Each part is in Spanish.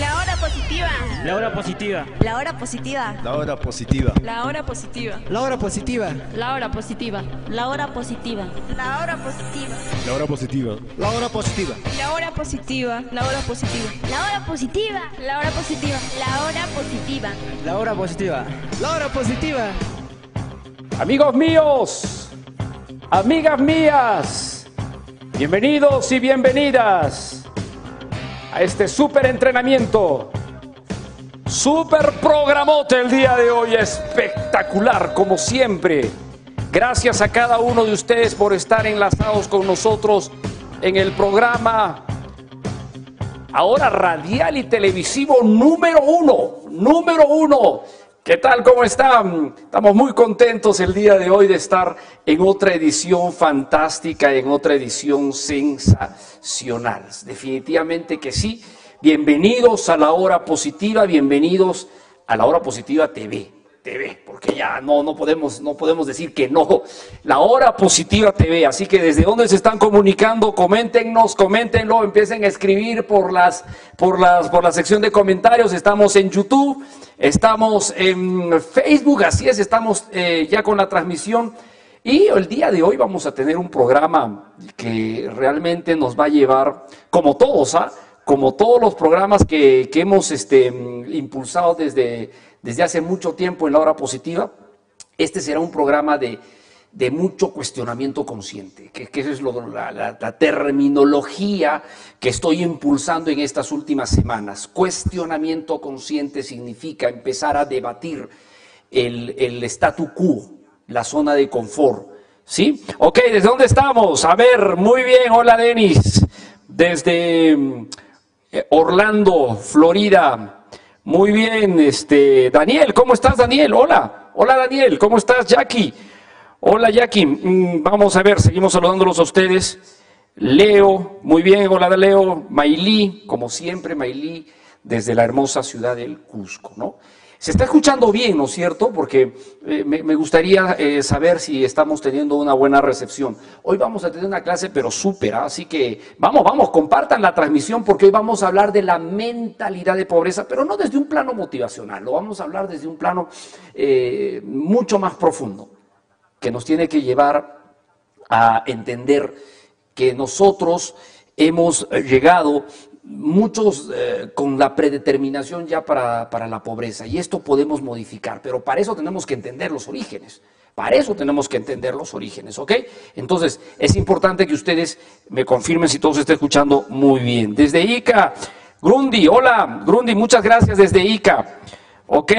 La hora positiva. La hora positiva. La hora positiva. La hora positiva. La hora positiva. La hora positiva. La hora positiva. La hora positiva. La hora positiva. La hora positiva. La hora positiva. La hora positiva. La hora positiva. La hora positiva. La hora positiva. La hora positiva. La hora positiva. La hora positiva. Amigos míos, amigas mías, bienvenidos y bienvenidas a este super entrenamiento. Super programote el día de hoy, espectacular como siempre. Gracias a cada uno de ustedes por estar enlazados con nosotros en el programa ahora radial y televisivo número uno, número uno. ¿Qué tal? ¿Cómo están? Estamos muy contentos el día de hoy de estar en otra edición fantástica, en otra edición sensacional. Definitivamente que sí. Bienvenidos a la hora positiva, bienvenidos a la hora positiva TV. TV, porque ya no, no, podemos, no podemos decir que no. La hora positiva TV, así que desde dónde se están comunicando, coméntenos, coméntenlo, empiecen a escribir por, las, por, las, por la sección de comentarios. Estamos en YouTube, estamos en Facebook, así es, estamos eh, ya con la transmisión. Y el día de hoy vamos a tener un programa que realmente nos va a llevar, como todos, ¿ah? como todos los programas que, que hemos este, impulsado desde, desde hace mucho tiempo en la hora positiva, este será un programa de, mucho cuestionamiento consciente, que, que es lo, la, terminología que estoy impulsando en estas últimas semanas. Cuestionamiento consciente significa empezar a debatir el, el statu quo, la zona de confort. ¿Sí? Ok, ¿desde dónde estamos? A ver, muy bien, hola Denis, desde Orlando, Florida. Muy bien, este, Daniel, ¿cómo estás, Daniel? Hola, hola, Daniel, ¿cómo estás, Jackie? Hola, Jackie. Mm, vamos a ver, seguimos saludándolos a ustedes. Leo, muy bien, hola, Leo. Mailí, como siempre, Mailí, desde la hermosa ciudad del Cusco, ¿no? Se está escuchando bien, ¿no es cierto? Porque eh, me, gustaría eh, saber si estamos teniendo una buena recepción. Hoy vamos a tener una clase, pero súper, ¿eh? así que vamos, vamos, compartan la transmisión porque hoy vamos a hablar de la mentalidad de pobreza, pero no desde un plano motivacional, lo vamos a hablar desde un plano eh, mucho más profundo, que nos tiene que llevar a entender que nosotros hemos llegado muchos eh, con la predeterminación ya para, para, la pobreza. Y esto podemos modificar, pero para eso tenemos que entender los orígenes. Para eso tenemos que entender los orígenes, ¿ok? Entonces, es importante que ustedes me confirmen si todo se está escuchando muy bien. Desde ICA, Grundi, hola, Grundi, muchas gracias desde ICA. Ok,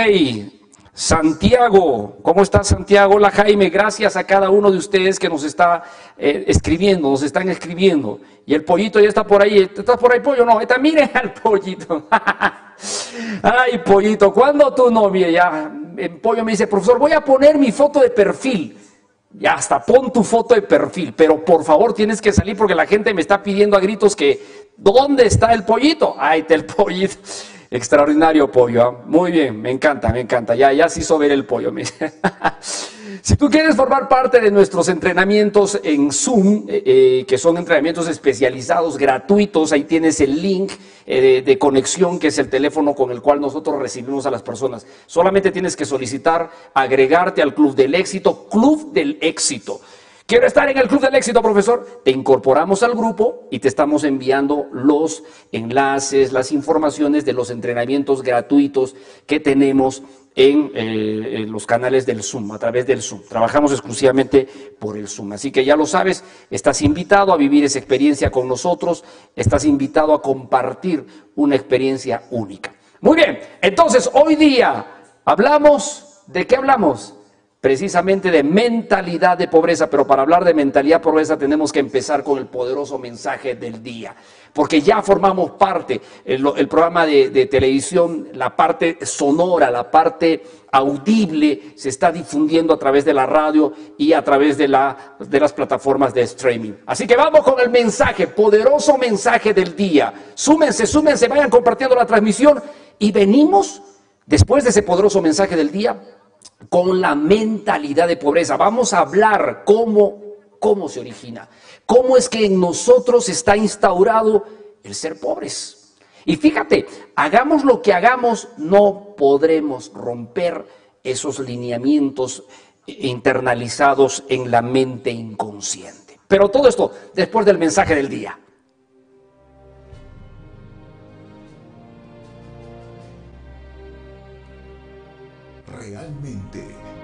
Santiago, ¿cómo estás Santiago? Hola Jaime, gracias a cada uno de ustedes que nos está eh, escribiendo, nos están escribiendo. Y el pollito ya está por ahí, ¿estás por ahí pollo? No, está, miren al pollito. Ay, pollito, ¿cuándo tu novia ya? El pollo me dice, profesor, voy a poner mi foto de perfil. Ya hasta pon tu foto de perfil, pero por favor tienes que salir porque la gente me está pidiendo a gritos que, ¿dónde está el pollito? Ahí está el pollito. Extraordinario pollo, ¿eh? muy bien, me encanta, me encanta. Ya, ya se hizo ver el pollo. Si tú quieres formar parte de nuestros entrenamientos en Zoom, eh, eh, que son entrenamientos especializados, gratuitos, ahí tienes el link eh, de, de conexión, que es el teléfono con el cual nosotros recibimos a las personas. Solamente tienes que solicitar agregarte al Club del Éxito, Club del Éxito. Quiero estar en el Club del Éxito, profesor. Te incorporamos al grupo y te estamos enviando los enlaces, las informaciones de los entrenamientos gratuitos que tenemos en, eh, en los canales del Zoom, a través del Zoom. Trabajamos exclusivamente por el Zoom. Así que ya lo sabes, estás invitado a vivir esa experiencia con nosotros, estás invitado a compartir una experiencia única. Muy bien, entonces hoy día hablamos, ¿de qué hablamos? Precisamente de mentalidad de pobreza, pero para hablar de mentalidad de pobreza tenemos que empezar con el poderoso mensaje del día, porque ya formamos parte, el, programa de, de, televisión, la parte sonora, la parte audible, se está difundiendo a través de la radio y a través de, la, de las plataformas de streaming. Así que vamos con el mensaje, poderoso mensaje del día. Súmense, súmense, vayan compartiendo la transmisión y venimos, después de ese poderoso mensaje del día, con la mentalidad de pobreza. Vamos a hablar cómo, cómo se origina, cómo es que en nosotros está instaurado el ser pobres. Y fíjate, hagamos lo que hagamos, no podremos romper esos lineamientos internalizados en la mente inconsciente. Pero todo esto después del mensaje del día.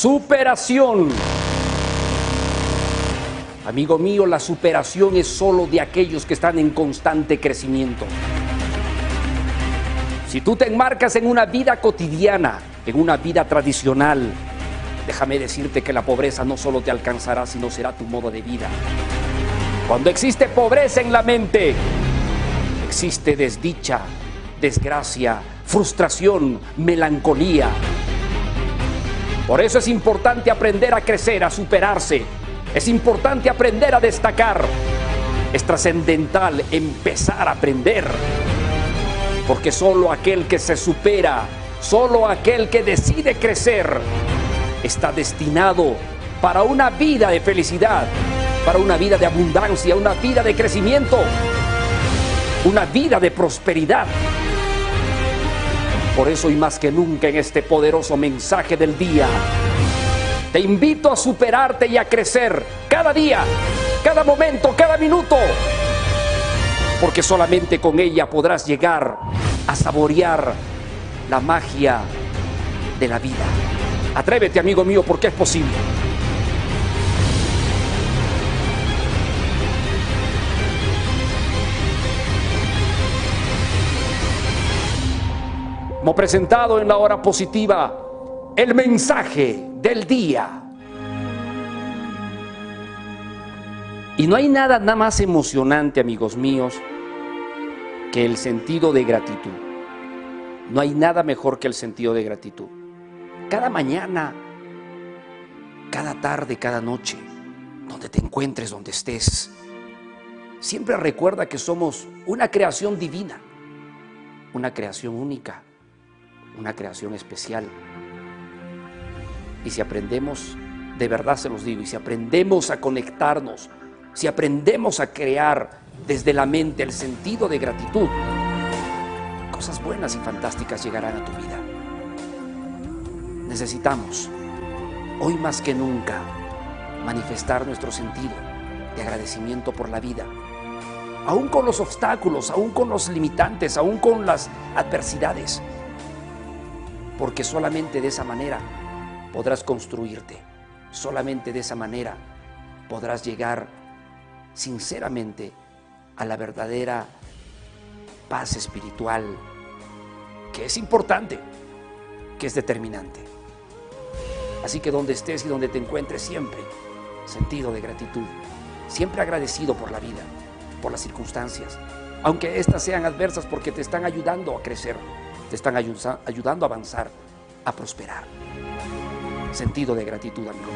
Superación. Amigo mío, la superación es solo de aquellos que están en constante crecimiento. Si tú te enmarcas en una vida cotidiana, en una vida tradicional, déjame decirte que la pobreza no solo te alcanzará, sino será tu modo de vida. Cuando existe pobreza en la mente, existe desdicha, desgracia, frustración, melancolía. Por eso es importante aprender a crecer, a superarse. Es importante aprender a destacar. Es trascendental empezar a aprender. Porque solo aquel que se supera, solo aquel que decide crecer, está destinado para una vida de felicidad, para una vida de abundancia, una vida de crecimiento, una vida de prosperidad. Por eso y más que nunca en este poderoso mensaje del día, te invito a superarte y a crecer cada día, cada momento, cada minuto. Porque solamente con ella podrás llegar a saborear la magia de la vida. Atrévete, amigo mío, porque es posible. Presentado en la hora positiva el mensaje del día. Y no hay nada nada más emocionante, amigos míos, que el sentido de gratitud. No hay nada mejor que el sentido de gratitud. Cada mañana, cada tarde, cada noche, donde te encuentres, donde estés, siempre recuerda que somos una creación divina, una creación única una creación especial. Y si aprendemos, de verdad se los digo, y si aprendemos a conectarnos, si aprendemos a crear desde la mente el sentido de gratitud, cosas buenas y fantásticas llegarán a tu vida. Necesitamos, hoy más que nunca, manifestar nuestro sentido de agradecimiento por la vida, aún con los obstáculos, aún con los limitantes, aún con las adversidades porque solamente de esa manera podrás construirte, solamente de esa manera podrás llegar sinceramente a la verdadera paz espiritual, que es importante, que es determinante. Así que donde estés y donde te encuentres siempre, sentido de gratitud, siempre agradecido por la vida, por las circunstancias, aunque éstas sean adversas porque te están ayudando a crecer, te están ayudando a avanzar, a prosperar. Sentido de gratitud, amigo.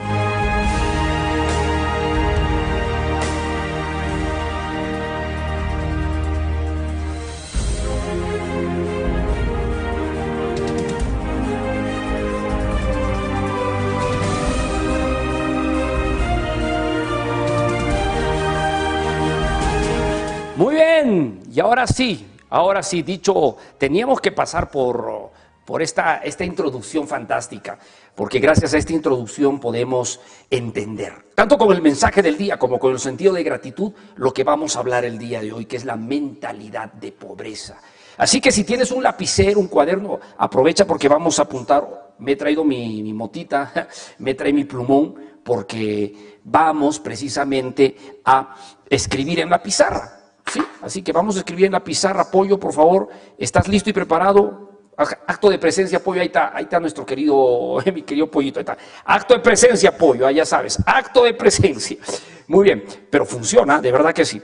Muy bien, y ahora sí, ahora sí, dicho, teníamos que pasar por, por esta, esta introducción fantástica, porque gracias a esta introducción podemos entender, tanto con el mensaje del día como con el sentido de gratitud, lo que vamos a hablar el día de hoy, que es la mentalidad de pobreza. Así que si tienes un lapicero, un cuaderno, aprovecha porque vamos a apuntar. Me he traído mi, mi motita, me traído mi plumón, porque vamos precisamente a escribir en la pizarra. ¿Sí? Así que vamos a escribir en la pizarra, Pollo, por favor. ¿Estás listo y preparado? Acto de presencia, Pollo, ahí está, ahí está nuestro querido, mi querido Pollito, ahí está. Acto de presencia, Pollo, ahí ya sabes, acto de presencia. Muy bien, pero funciona, de verdad que sí.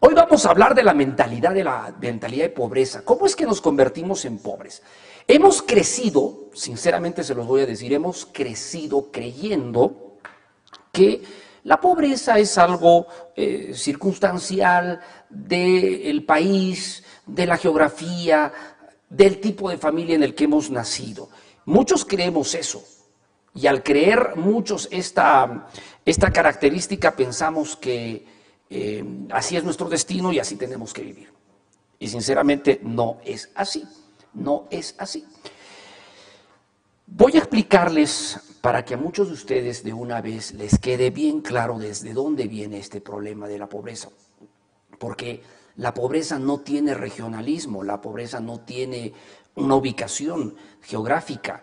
Hoy vamos a hablar de la mentalidad de la mentalidad de pobreza. ¿Cómo es que nos convertimos en pobres? Hemos crecido, sinceramente se los voy a decir, hemos crecido creyendo que la pobreza es algo eh, circunstancial del país, de la geografía, del tipo de familia en el que hemos nacido. Muchos creemos eso. Y al creer muchos esta, esta característica pensamos que eh, así es nuestro destino y así tenemos que vivir. Y sinceramente no es así. No es así. Voy a explicarles para que a muchos de ustedes de una vez les quede bien claro desde dónde viene este problema de la pobreza. Porque la pobreza no tiene regionalismo, la pobreza no tiene una ubicación geográfica.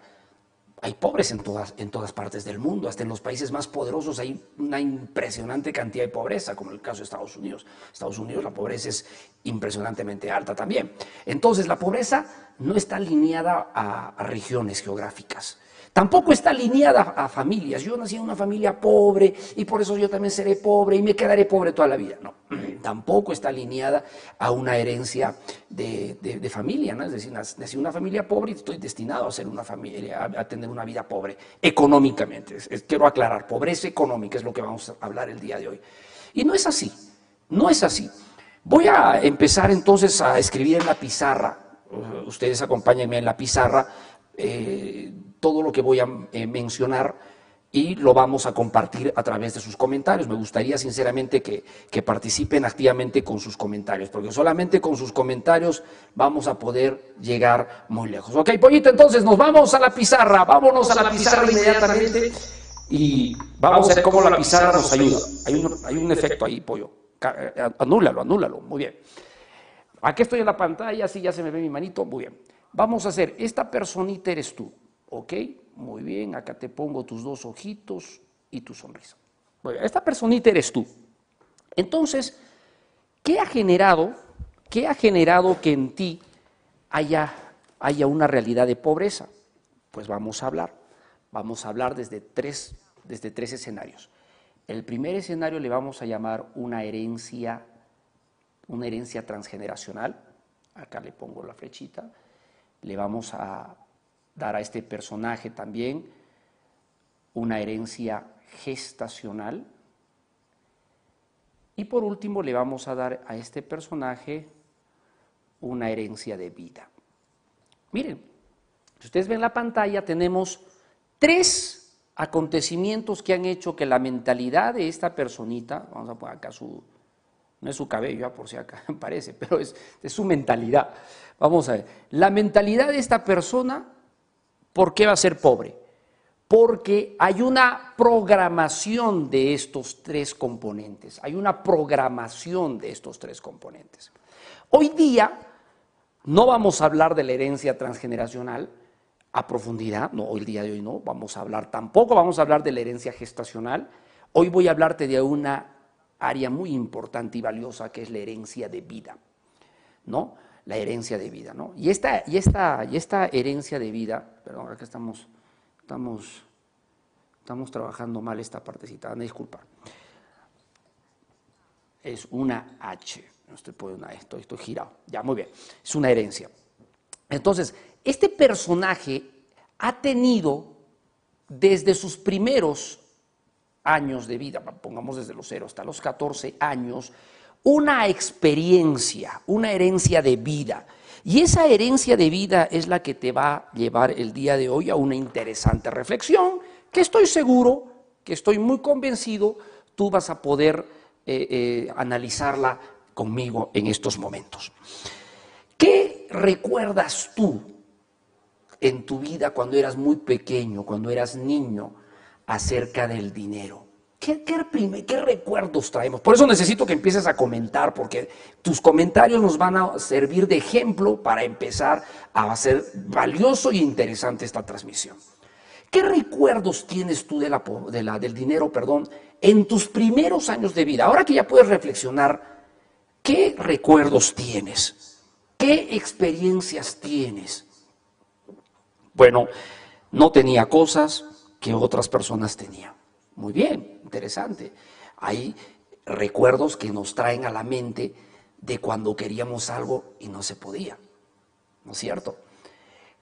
Hay pobres en todas, en todas partes del mundo, hasta en los países más poderosos hay una impresionante cantidad de pobreza, como el caso de Estados Unidos. Estados Unidos la pobreza es impresionantemente alta también. Entonces la pobreza no está alineada a, regiones geográficas. Tampoco está alineada a familias. Yo nací en una familia pobre y por eso yo también seré pobre y me quedaré pobre toda la vida. No, tampoco está alineada a una herencia de, familia. ¿no? Es decir, nací en una familia pobre y estoy destinado a ser una familia, a, tener una vida pobre económicamente. quiero aclarar, pobreza económica es lo que vamos a hablar el día de hoy. Y no es así, no es así. Voy a empezar entonces a escribir en la pizarra. Ustedes acompáñenme en la pizarra. Eh, todo lo que voy a eh, mencionar y lo vamos a compartir a través de sus comentarios. Me gustaría sinceramente que, participen activamente con sus comentarios, porque solamente con sus comentarios vamos a poder llegar muy lejos. Ok, pollito, entonces nos vamos a la pizarra, vámonos a la pizarra inmediatamente y vamos a ver cómo la pizarra nos ayuda. Hay un, hay un efecto ahí, pollo. Eh, anúlalo, anúlalo, muy bien. Aquí estoy en la pantalla, así ya se me ve mi manito, muy bien. Vamos a hacer, esta personita eres tú. ¿Ok? Muy bien, acá te pongo tus dos ojitos y tu sonrisa. esta personita eres tú. Entonces, ¿qué ha generado, qué ha generado que en ti haya, haya una realidad de pobreza? Pues vamos a hablar. Vamos a hablar desde tres, desde tres escenarios. El primer escenario le vamos a llamar una herencia, una herencia transgeneracional. Acá le pongo la flechita. Le vamos a dar a este personaje también una herencia gestacional. Y por último le vamos a dar a este personaje una herencia de vida. Miren, si ustedes ven la pantalla tenemos tres acontecimientos que han hecho que la mentalidad de esta personita, vamos a poner acá su, no es su cabello, ah, por si acá parece, pero es, es su mentalidad. Vamos a ver, la mentalidad de esta persona ¿Por qué va a ser pobre? Porque hay una programación de estos tres componentes, hay una programación de estos tres componentes. Hoy día no vamos a hablar de la herencia transgeneracional, a profundidad, no, el día de hoy no, vamos a hablar tampoco, vamos a hablar de la herencia gestacional. Hoy voy a hablarte de una área muy importante y valiosa que es la herencia de vida, ¿no? La herencia de vida, ¿no? Y esta, y esta, y esta herencia de vida, perdón, acá estamos, estamos, estamos trabajando mal esta partecita, disculpar. Es una H, no estoy poniendo esto, estoy girado, ya, muy bien, es una herencia. Entonces, este personaje ha tenido desde sus primeros años de vida, pongamos desde los 0 hasta los 14 años, una experiencia, una herencia de vida. Y esa herencia de vida es la que te va a llevar el día de hoy a una interesante reflexión que estoy seguro, que estoy muy convencido, tú vas a poder eh, eh, analizarla conmigo en estos momentos. ¿Qué recuerdas tú en tu vida cuando eras muy pequeño, cuando eras niño, acerca del dinero? ¿Qué, qué, recuerdos traemos? Por eso necesito que empieces a comentar, porque tus comentarios nos van a servir de ejemplo para empezar a hacer valioso y interesante esta transmisión. ¿Qué recuerdos tienes tú de la, del dinero, perdón, en tus primeros años de vida? Ahora que ya puedes reflexionar, ¿qué recuerdos tienes? ¿Qué experiencias tienes? Bueno, no tenía cosas que otras personas tenían. Muy bien, interesante. Hay recuerdos que nos traen a la mente de cuando queríamos algo y no se podía. ¿No es cierto?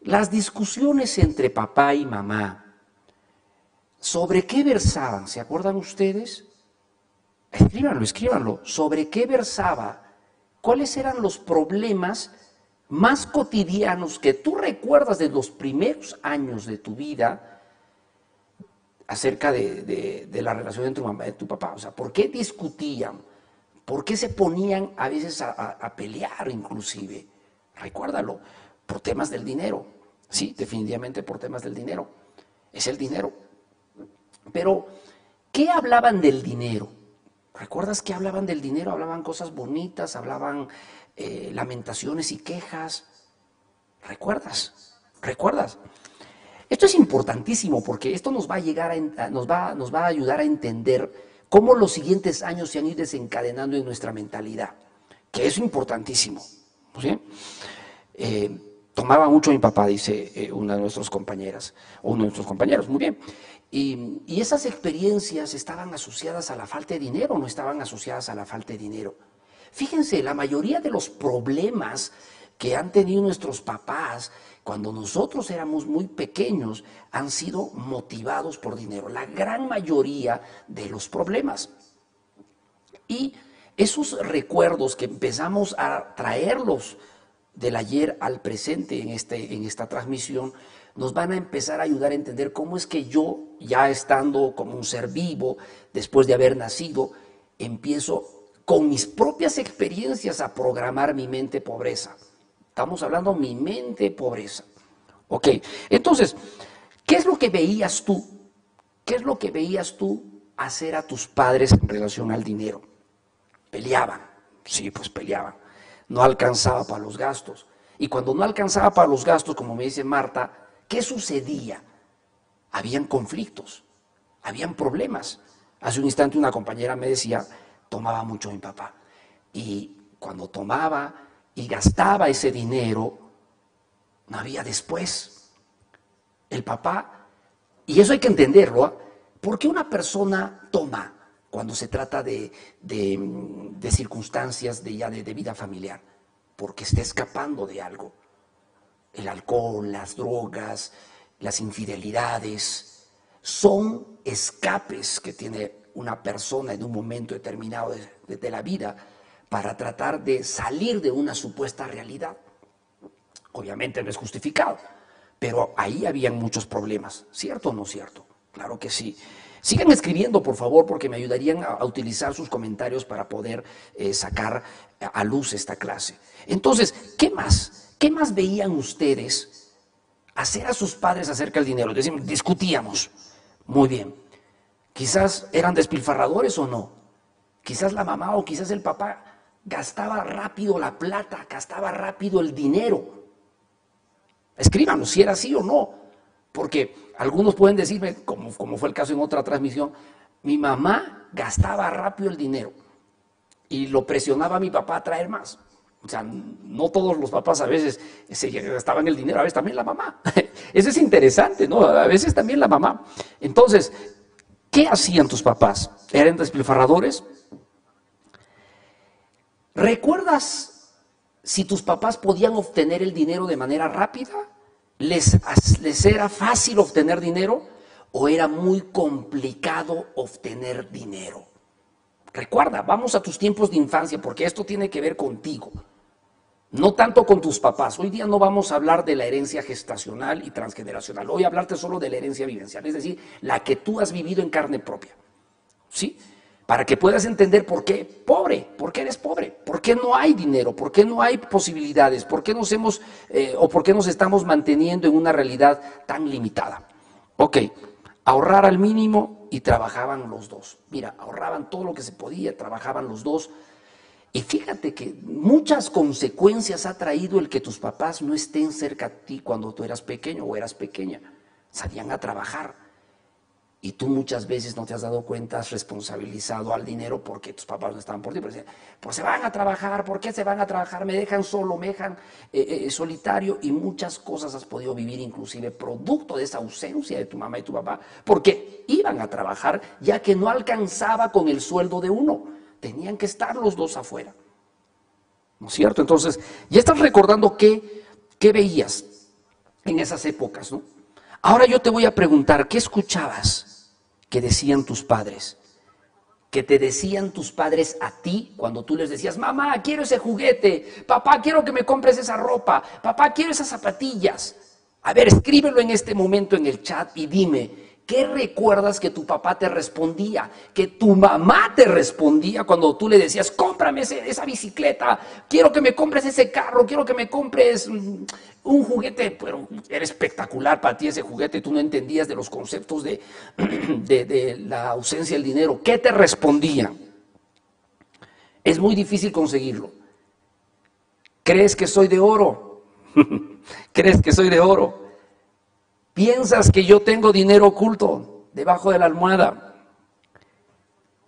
Las discusiones entre papá y mamá, ¿sobre qué versaban? ¿Se acuerdan ustedes? Escríbanlo, escríbanlo. ¿Sobre qué versaba? ¿Cuáles eran los problemas más cotidianos que tú recuerdas de los primeros años de tu vida acerca de, la relación entre tu mamá y tu papá. O sea, ¿por qué discutían? ¿Por qué se ponían a veces a, pelear inclusive? Recuérdalo, por temas del dinero. Sí, definitivamente por temas del dinero. Es el dinero. Pero, ¿qué hablaban del dinero? ¿Recuerdas que hablaban del dinero? Hablaban cosas bonitas, hablaban eh, lamentaciones y quejas. ¿Recuerdas? ¿Recuerdas? Esto es importantísimo porque esto nos va a, llegar a, nos va, ayudar a entender cómo los siguientes años se han ido desencadenando en nuestra mentalidad, que es importantísimo. Eh, tomaba mucho mi papá, dice eh, una de nuestras compañeras, o uno de nuestros compañeros, muy bien. Y, esas experiencias estaban asociadas a la falta de dinero, no estaban asociadas a la falta de dinero. Fíjense, la mayoría de los problemas que han tenido nuestros papás cuando nosotros éramos muy pequeños han sido motivados por dinero, la gran mayoría de los problemas. Y esos recuerdos que empezamos a traerlos del ayer al presente en, este, en esta transmisión, nos van a empezar a ayudar a entender cómo es que yo, ya estando como un ser vivo, después de haber nacido, empiezo con mis propias experiencias a programar mi mente pobreza. Estamos hablando mi mente pobreza. Ok, entonces, ¿qué es lo que veías tú? ¿Qué es lo que veías tú hacer a tus padres en relación al dinero? Peleaban, sí, pues peleaban. No alcanzaba para los gastos. Y cuando no alcanzaba para los gastos, como me dice Marta, ¿qué sucedía? Habían conflictos, habían problemas. Hace un instante una compañera me decía, tomaba mucho mi papá. Y cuando tomaba y gastaba ese dinero, no había después. El papá, y eso hay que entenderlo, ¿ah? ¿por qué una persona toma cuando se trata de, circunstancias de, ya de, de vida familiar? Porque está escapando de algo. El alcohol, las drogas, las infidelidades, son escapes que tiene una persona en un momento determinado de, la vida para tratar de salir de una supuesta realidad. Obviamente no es justificado, pero ahí habían muchos problemas, ¿cierto o no cierto? Claro que sí. Sigan escribiendo, por favor, porque me ayudarían a, utilizar sus comentarios para poder eh, sacar a luz esta clase. Entonces, ¿qué más? ¿Qué más veían ustedes hacer a sus padres acerca del dinero? Decimos, discutíamos. Muy bien. Quizás eran despilfarradores o no. Quizás la mamá o quizás el papá gastaba rápido la plata, gastaba rápido el dinero. Escríbanos si era así o no. Porque algunos pueden decirme, como, como fue el caso en otra transmisión, mi mamá gastaba rápido el dinero y lo presionaba a mi papá a traer más. O sea, no todos los papás a veces se gastaban el dinero, a veces también la mamá. Eso es interesante, ¿no? A veces también la mamá. Entonces, ¿qué hacían tus papás? ¿Eran despilfarradores? ¿Recuerdas si tus papás podían obtener el dinero de manera rápida? ¿Les, era fácil obtener dinero o era muy complicado obtener dinero? Recuerda, vamos a tus tiempos de infancia porque esto tiene que ver contigo. No tanto con tus papás. Hoy día no vamos a hablar de la herencia gestacional y transgeneracional. Hoy hablarte solo de la herencia vivencial, es decir, la que tú has vivido en carne propia. ¿Sí? Para que puedas entender por qué pobre, por qué eres pobre, por qué no hay dinero, por qué no hay posibilidades, por qué nos hemos eh, o por qué nos estamos manteniendo en una realidad tan limitada. Ok, ahorrar al mínimo y trabajaban los dos. Mira, ahorraban todo lo que se podía, trabajaban los dos y fíjate que muchas consecuencias ha traído el que tus papás no estén cerca a ti cuando tú eras pequeño o eras pequeña. Salían a trabajar. Y tú muchas veces no te has dado cuenta, has responsabilizado al dinero porque tus papás no estaban por ti. Pero decían, pues se van a trabajar, ¿por qué se van a trabajar? Me dejan solo, me dejan eh, eh, eh, solitario y muchas cosas has podido vivir inclusive producto de esa ausencia de tu mamá y tu papá porque iban a trabajar ya que no alcanzaba con el sueldo de uno tenían que estar los dos afuera. ¿No es cierto? Entonces, ya estás recordando qué, qué veías en esas épocas, ¿no? Ahora yo te voy a preguntar, ¿qué escuchabas que decían tus padres? Que te decían tus padres a ti cuando tú les decías, mamá, quiero ese juguete, papá, quiero que me compres esa ropa, papá, quiero esas zapatillas. A ver, escríbelo en este momento en el chat y dime, ¿Qué recuerdas que tu papá te respondía? Que tu mamá te respondía cuando tú le decías, cómprame esa bicicleta, quiero que me compres ese carro, quiero que me compres mm, un juguete, pero era espectacular para ti ese juguete, tú no entendías de los conceptos de, de, la ausencia del dinero. ¿Qué te respondían? Es muy difícil conseguirlo. ¿Crees que soy de oro? ¿Crees que soy de oro? Piensas que yo tengo dinero oculto debajo de la almohada.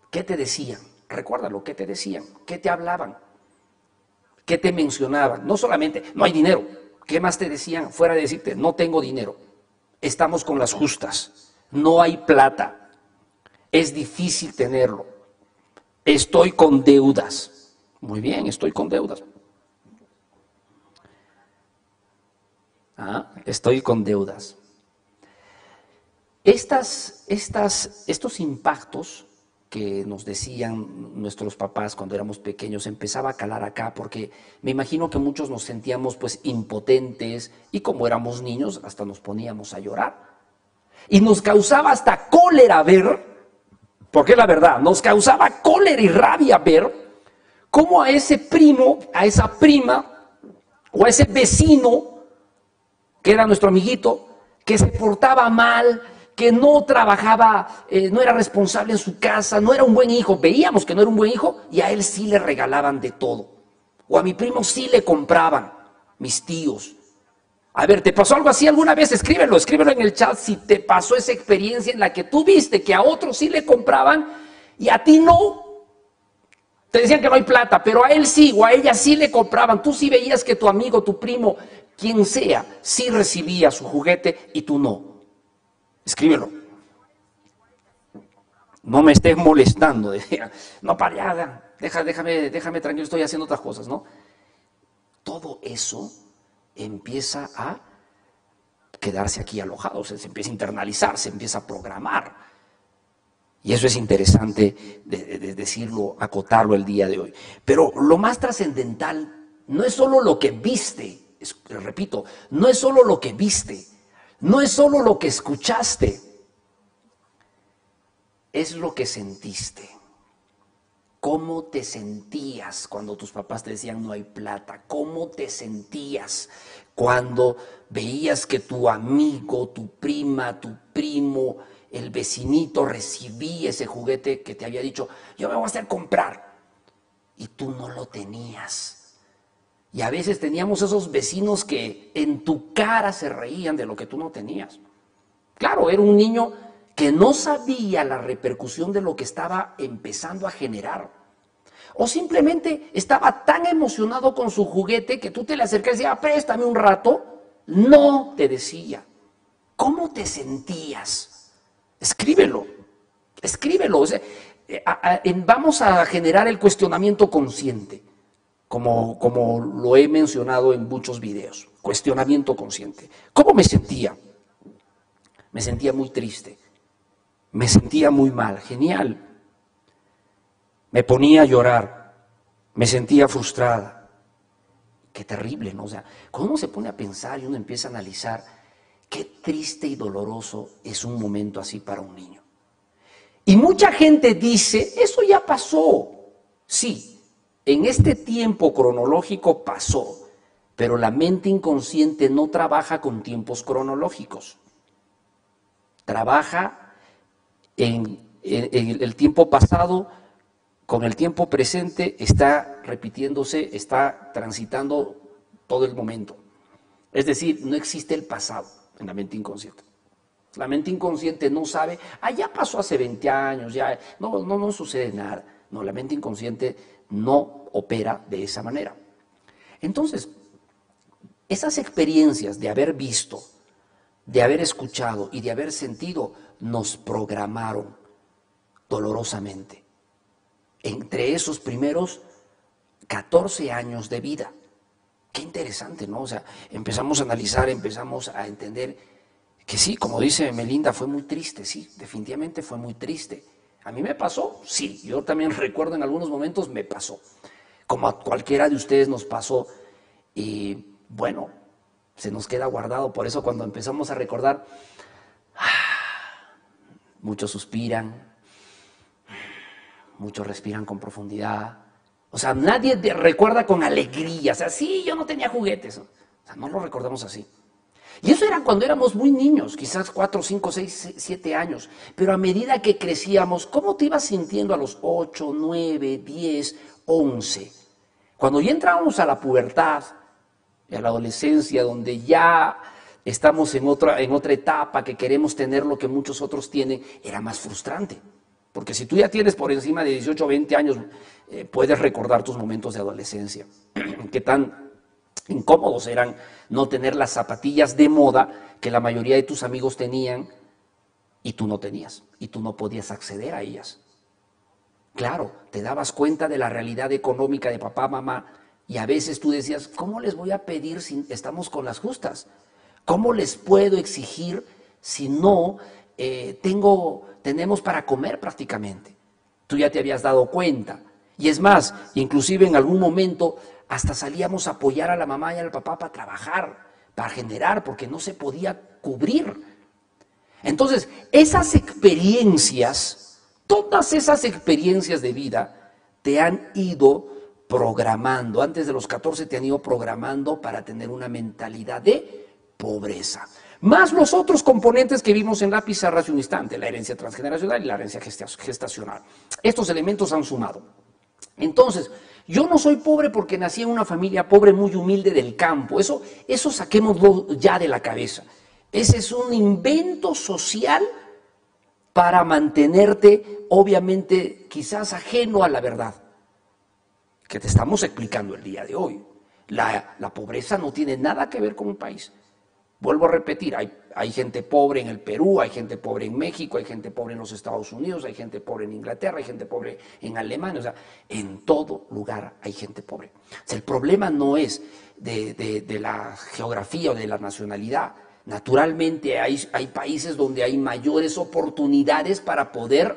¿Qué te decían? Recuérdalo, ¿qué te decían? ¿Qué te hablaban? ¿Qué te mencionaban? No solamente, no hay dinero. ¿Qué más te decían? Fuera de decirte, no tengo dinero. Estamos con las justas. No hay plata. Es difícil tenerlo. Estoy con deudas. Muy bien, estoy con deudas. Ah, estoy con deudas. Estas, estos impactos que nos decían nuestros papás cuando éramos pequeños empezaba a calar acá porque me imagino que muchos nos sentíamos pues impotentes y como éramos niños hasta nos poníamos a llorar. Y nos causaba hasta cólera ver, porque la verdad, nos causaba cólera y rabia ver cómo a ese primo, a esa prima o a ese vecino que era nuestro amiguito, que se portaba mal, que no trabajaba, eh, no era responsable en su casa, no era un buen hijo. Veíamos que no era un buen hijo y a él sí le regalaban de todo. O a mi primo sí le compraban, mis tíos. A ver, ¿te pasó algo así alguna vez? Escríbelo, escríbelo en el chat si te pasó esa experiencia en la que tú viste que a otros sí le compraban y a ti no. Te decían que no hay plata, pero a él sí o a ella sí le compraban. Tú sí veías que tu amigo, tu primo, quien sea, sí recibía su juguete y tú no. Escríbelo. No me estés molestando. No, para deja, déjame, déjame tranquilo, estoy haciendo otras cosas, ¿no? Todo eso empieza a quedarse aquí alojado, se, empieza a internalizar, se empieza a programar. Y eso es interesante de, decirlo, acotarlo el día de hoy. Pero lo más trascendental no es solo lo que viste, repito, no es solo lo que viste, no es solo lo que escuchaste, es lo que sentiste. ¿Cómo te sentías cuando tus papás te decían no hay plata? ¿Cómo te sentías cuando veías que tu amigo, tu prima, tu primo, el vecinito recibía ese juguete que te había dicho, yo me voy a hacer comprar? Y tú no lo tenías. Y a veces teníamos esos vecinos que en tu cara se reían de lo que tú no tenías. Claro, era un niño que no sabía la repercusión de lo que estaba empezando a generar. O simplemente estaba tan emocionado con su juguete que tú te le acercas y decías, préstame un rato. No te decía. ¿Cómo te sentías? Escríbelo. Escríbelo. Eh, vamos a generar el cuestionamiento consciente, como, como lo he mencionado en muchos videos. Cuestionamiento consciente. ¿Cómo me sentía? Me sentía muy triste. Me sentía muy mal. Genial. Me ponía a llorar. Me sentía frustrada. Qué terrible, ¿no? O sea, cuando uno se pone a pensar y uno empieza a analizar, qué triste y doloroso es un momento así para un niño. Y mucha gente dice, eso ya pasó. Sí, en este tiempo cronológico pasó, pero la mente inconsciente no trabaja con tiempos cronológicos. Trabaja en, el tiempo pasado, con el tiempo presente, está repitiéndose, está transitando todo el momento. Es decir, no existe el pasado en la mente inconsciente. La mente inconsciente no sabe, ah, ya pasó hace 20 años, ya no, no, no sucede nada. No, la mente inconsciente no opera de esa manera. Entonces, esas experiencias de haber visto, de haber escuchado y de haber sentido nos programaron dolorosamente. Entre esos primeros 14 años de vida. Qué interesante, ¿no? O sea, empezamos a analizar, empezamos a entender que sí, como dice Melinda, fue muy triste, sí, definitivamente fue muy triste. ¿A mí me pasó? Sí, yo también recuerdo en algunos momentos me pasó, como a cualquiera de ustedes nos pasó. Y bueno, se nos queda guardado, por eso cuando empezamos a recordar, muchos suspiran, muchos respiran con profundidad. O sea, nadie recuerda con alegría, o sea, sí, yo no tenía juguetes. O sea, no lo recordamos así. Y eso era cuando éramos muy niños, quizás 4, 5, 6, 7 años. Pero a medida que crecíamos, ¿cómo te ibas sintiendo a los 8, 9, 10, 11? Cuando ya entrábamos a la pubertad, a la adolescencia, donde ya estamos en otra, en otra etapa, que queremos tener lo que muchos otros tienen, era más frustrante. Porque si tú ya tienes por encima de 18 o 20 años, eh, puedes recordar tus momentos de adolescencia. Qué tan incómodos eran no tener las zapatillas de moda que la mayoría de tus amigos tenían y tú no tenías, y tú no podías acceder a ellas. Claro, te dabas cuenta de la realidad económica de papá, mamá, y a veces tú decías, ¿cómo les voy a pedir si estamos con las justas? ¿Cómo les puedo exigir si no eh, tengo, tenemos para comer prácticamente? Tú ya te habías dado cuenta. Y es más, inclusive en algún momento hasta salíamos a apoyar a la mamá y al papá para trabajar, para generar, porque no se podía cubrir. Entonces, esas experiencias, todas esas experiencias de vida, te han ido programando. Antes de los 14 te han ido programando para tener una mentalidad de pobreza. Más los otros componentes que vimos en la pizarra hace un instante, la herencia transgeneracional y la herencia gestacional. Estos elementos han sumado. Entonces, yo no soy pobre porque nací en una familia pobre muy humilde del campo. Eso, eso saquémoslo ya de la cabeza. Ese es un invento social para mantenerte, obviamente, quizás ajeno a la verdad que te estamos explicando el día de hoy. La, la pobreza no tiene nada que ver con un país. Vuelvo a repetir, hay, hay, gente pobre en el Perú, hay gente pobre en México, hay gente pobre en los Estados Unidos, hay gente pobre en Inglaterra, hay gente pobre en Alemania, o sea, en todo lugar hay gente pobre. el problema no es de, la geografía o de la nacionalidad. Naturalmente hay, hay países donde hay mayores oportunidades para poder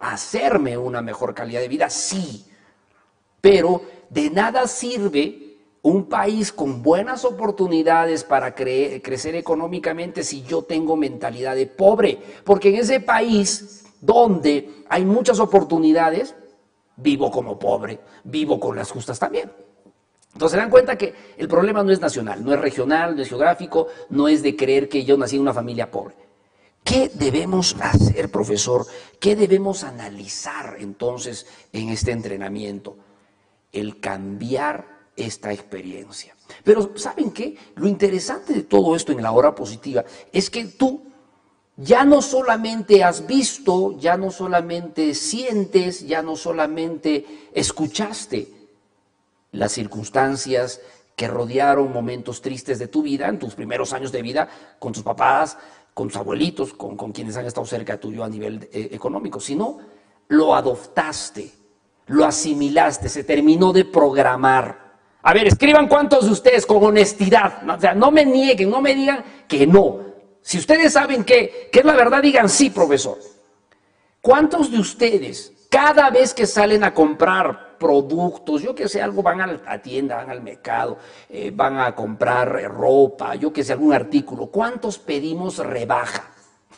hacerme una mejor calidad de vida, sí, pero de nada sirve un país con buenas oportunidades para crecer económicamente si yo tengo mentalidad de pobre. Porque en ese país donde hay muchas oportunidades, vivo como pobre, vivo con las justas también. Entonces se dan cuenta que el problema no es nacional, no es regional, no es geográfico, no es de creer que yo nací en una familia pobre. ¿Qué debemos hacer, profesor? ¿Qué debemos analizar entonces en este entrenamiento? El cambiar esta experiencia. Pero ¿saben qué? Lo interesante de todo esto en la hora positiva es que tú ya no solamente has visto, ya no solamente sientes, ya no solamente escuchaste las circunstancias que rodearon momentos tristes de tu vida, en tus primeros años de vida, con tus papás, con tus abuelitos, con, quienes han estado cerca tuyo a nivel eh, económico, sino lo adoptaste, lo asimilaste, se terminó de programar. A ver, escriban cuántos de ustedes con honestidad, o sea, no me nieguen, no me digan que no. Si ustedes saben que, es la verdad, digan sí, profesor. ¿Cuántos de ustedes, cada vez que salen a comprar productos, yo que sé, algo, van a la tienda, van al mercado, eh, van a comprar ropa, yo que sé, algún artículo, ¿cuántos pedimos rebaja?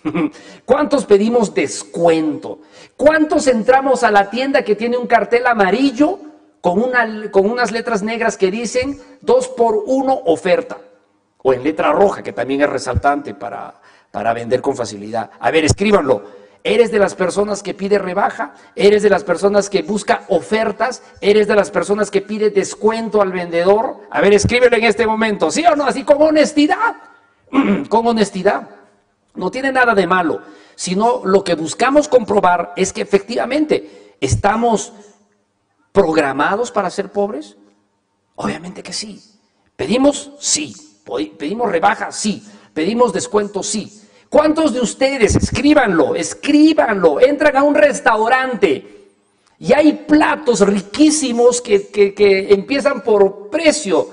¿Cuántos pedimos descuento? ¿Cuántos entramos a la tienda que tiene un cartel amarillo con, una, con unas letras negras que dicen dos por uno oferta? O en letra roja, que también es resaltante para, para vender con facilidad. A ver, escríbanlo. ¿Eres de las personas que pide rebaja? ¿Eres de las personas que busca ofertas? ¿Eres de las personas que pide descuento al vendedor? A ver, escríbelo en este momento, ¿sí o no? Así con honestidad. con honestidad. No tiene nada de malo, sino lo que buscamos comprobar es que efectivamente estamos programados para ser pobres. Obviamente que sí. ¿Pedimos? Sí. ¿Pedimos rebaja? Sí. ¿Pedimos descuento? Sí. ¿Cuántos de ustedes, escríbanlo, escríbanlo, entran a un restaurante y hay platos riquísimos que, que empiezan por precio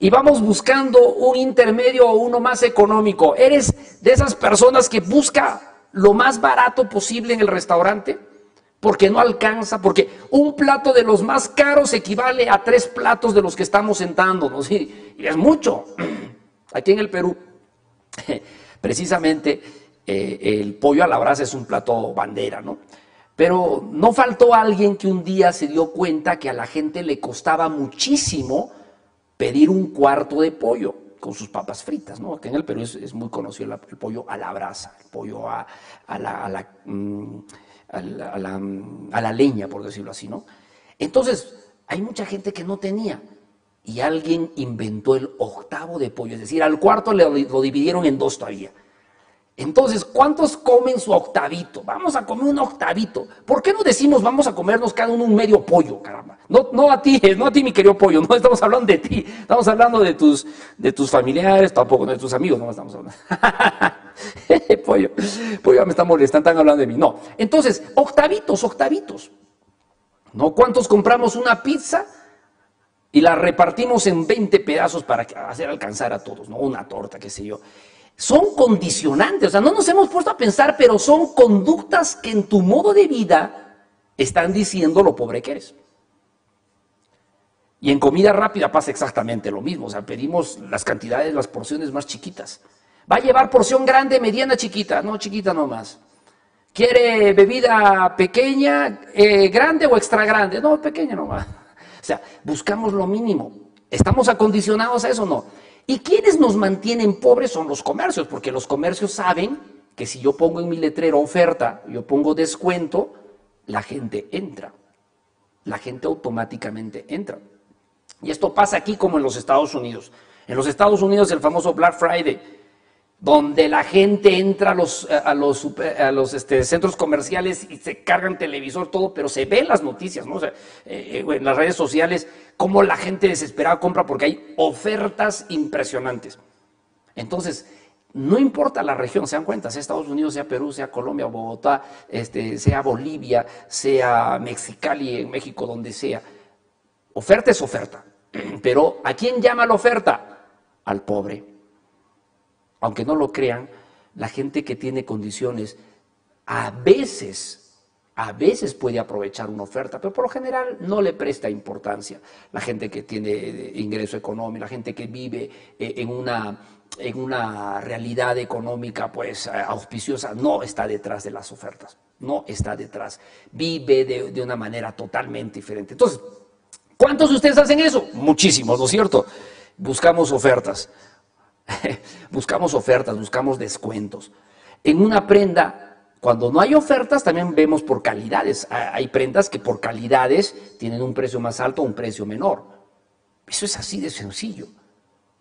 y vamos buscando un intermedio o uno más económico. ¿Eres de esas personas que busca lo más barato posible en el restaurante? Porque no alcanza, porque un plato de los más caros equivale a tres platos de los que estamos sentándonos. Y, y es mucho. Aquí en el Perú, precisamente eh, el pollo a la brasa es un plato bandera, ¿no? Pero no faltó alguien que un día se dio cuenta que a la gente le costaba muchísimo pedir un cuarto de pollo con sus papas fritas, ¿no? Que en el Perú es, muy conocido el, pollo a la brasa, el pollo a, la, mm, mm, a, la, leña, por decirlo así, ¿no? Entonces, hay mucha gente que no tenía y alguien inventó el octavo de pollo, es decir, al cuarto lo dividieron en dos todavía. Entonces, ¿cuántos comen su octavito? Vamos a comer un octavito. ¿Por qué no decimos vamos a comernos cada uno un medio pollo, caramba? No, no a ti, no a ti, mi querido pollo, no estamos hablando de ti, estamos hablando de tus, de tus familiares, tampoco de tus amigos, no estamos hablando. pollo, pollo me está molestando, están hablando de mí. No, entonces, octavitos, octavitos. ¿No? ¿Cuántos compramos una pizza? Y la repartimos en 20 pedazos para hacer alcanzar a todos, ¿no? Una torta, qué sé yo son condicionantes, o sea, no nos hemos puesto a pensar, pero son conductas que en tu modo de vida están diciendo lo pobre que eres. Y en comida rápida pasa exactamente lo mismo, o sea, pedimos las cantidades, las porciones más chiquitas. Va a llevar porción grande, mediana, chiquita, no chiquita nomás. ¿Quiere bebida pequeña, eh, grande o extra grande? No, pequeña nomás. O sea, buscamos lo mínimo. ¿Estamos acondicionados a eso o no? ¿Y quienes nos mantienen pobres son los comercios? Porque los comercios saben que si yo pongo en mi letrero oferta, yo pongo descuento, la gente entra. La gente automáticamente entra. Y esto pasa aquí como en los Estados Unidos. En los Estados Unidos el famoso Black Friday, donde la gente entra a los, a los, a los este, centros comerciales y se cargan televisor, todo, pero se ven las noticias, ¿no? Eh, eh, en las redes sociales, cómo la gente desesperada compra porque hay ofertas impresionantes. Entonces, no importa la región, se dan cuenta, sea Estados Unidos, sea Perú, sea Colombia, Bogotá, este, sea Bolivia, sea Mexicali, en México, donde sea. Oferta es oferta. Pero ¿a quién llama la oferta? Al pobre aunque no lo crean, la gente que tiene condiciones a veces, a veces puede aprovechar una oferta, pero por lo general no le presta importancia. La gente que tiene eh, ingreso económico, la gente que vive eh, en una, en una realidad económica pues eh, auspiciosa, no está detrás de las ofertas, no está detrás, vive de, de una manera totalmente diferente. Entonces, ¿cuántos de ustedes hacen eso? Muchísimos, ¿no es cierto? Buscamos ofertas. buscamos ofertas, buscamos descuentos. En una prenda, cuando no hay ofertas, también vemos por calidades. Hay prendas que por calidades tienen un precio más alto o un precio menor. Eso es así de sencillo.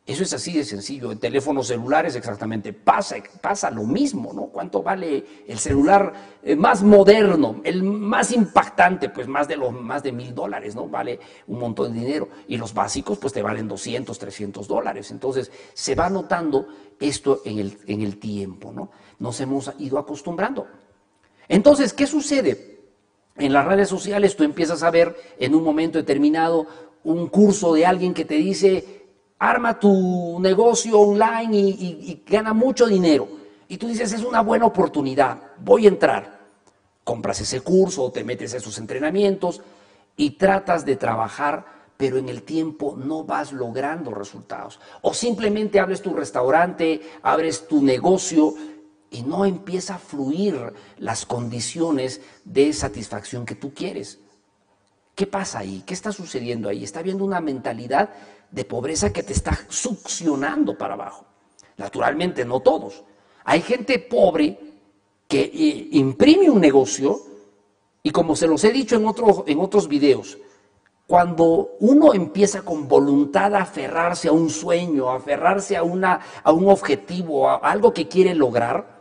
Eso es así de sencillo. En teléfonos celulares exactamente pasa, pasa lo mismo, ¿no? ¿Cuánto vale el celular eh, más moderno, el más impactante? Pues más de más de mil dólares, ¿no? Vale un montón de dinero. Y los básicos, pues te valen 200, 300 dólares. Entonces se va notando esto en el, en el tiempo, ¿no? Nos hemos ido acostumbrando. Entonces, ¿qué sucede? En las redes sociales tú empiezas a ver en un momento determinado un curso de alguien que te dice arma tu negocio online y, gana mucho dinero. Y tú dices, es una buena oportunidad, voy a entrar. Compras ese curso, te metes a esos entrenamientos y tratas de trabajar, pero en el tiempo no vas logrando resultados. O simplemente abres tu restaurante, abres tu negocio y no empieza a fluir las condiciones de satisfacción que tú quieres. ¿Qué pasa ahí? ¿Qué está sucediendo ahí? Está habiendo una mentalidad de pobreza que te está succionando para abajo. Naturalmente, no todos. Hay gente pobre que eh, imprime un negocio y como se los he dicho en, en otros videos, cuando uno empieza con voluntad a aferrarse a un sueño, a aferrarse a, una, a un objetivo, a algo que quiere lograr,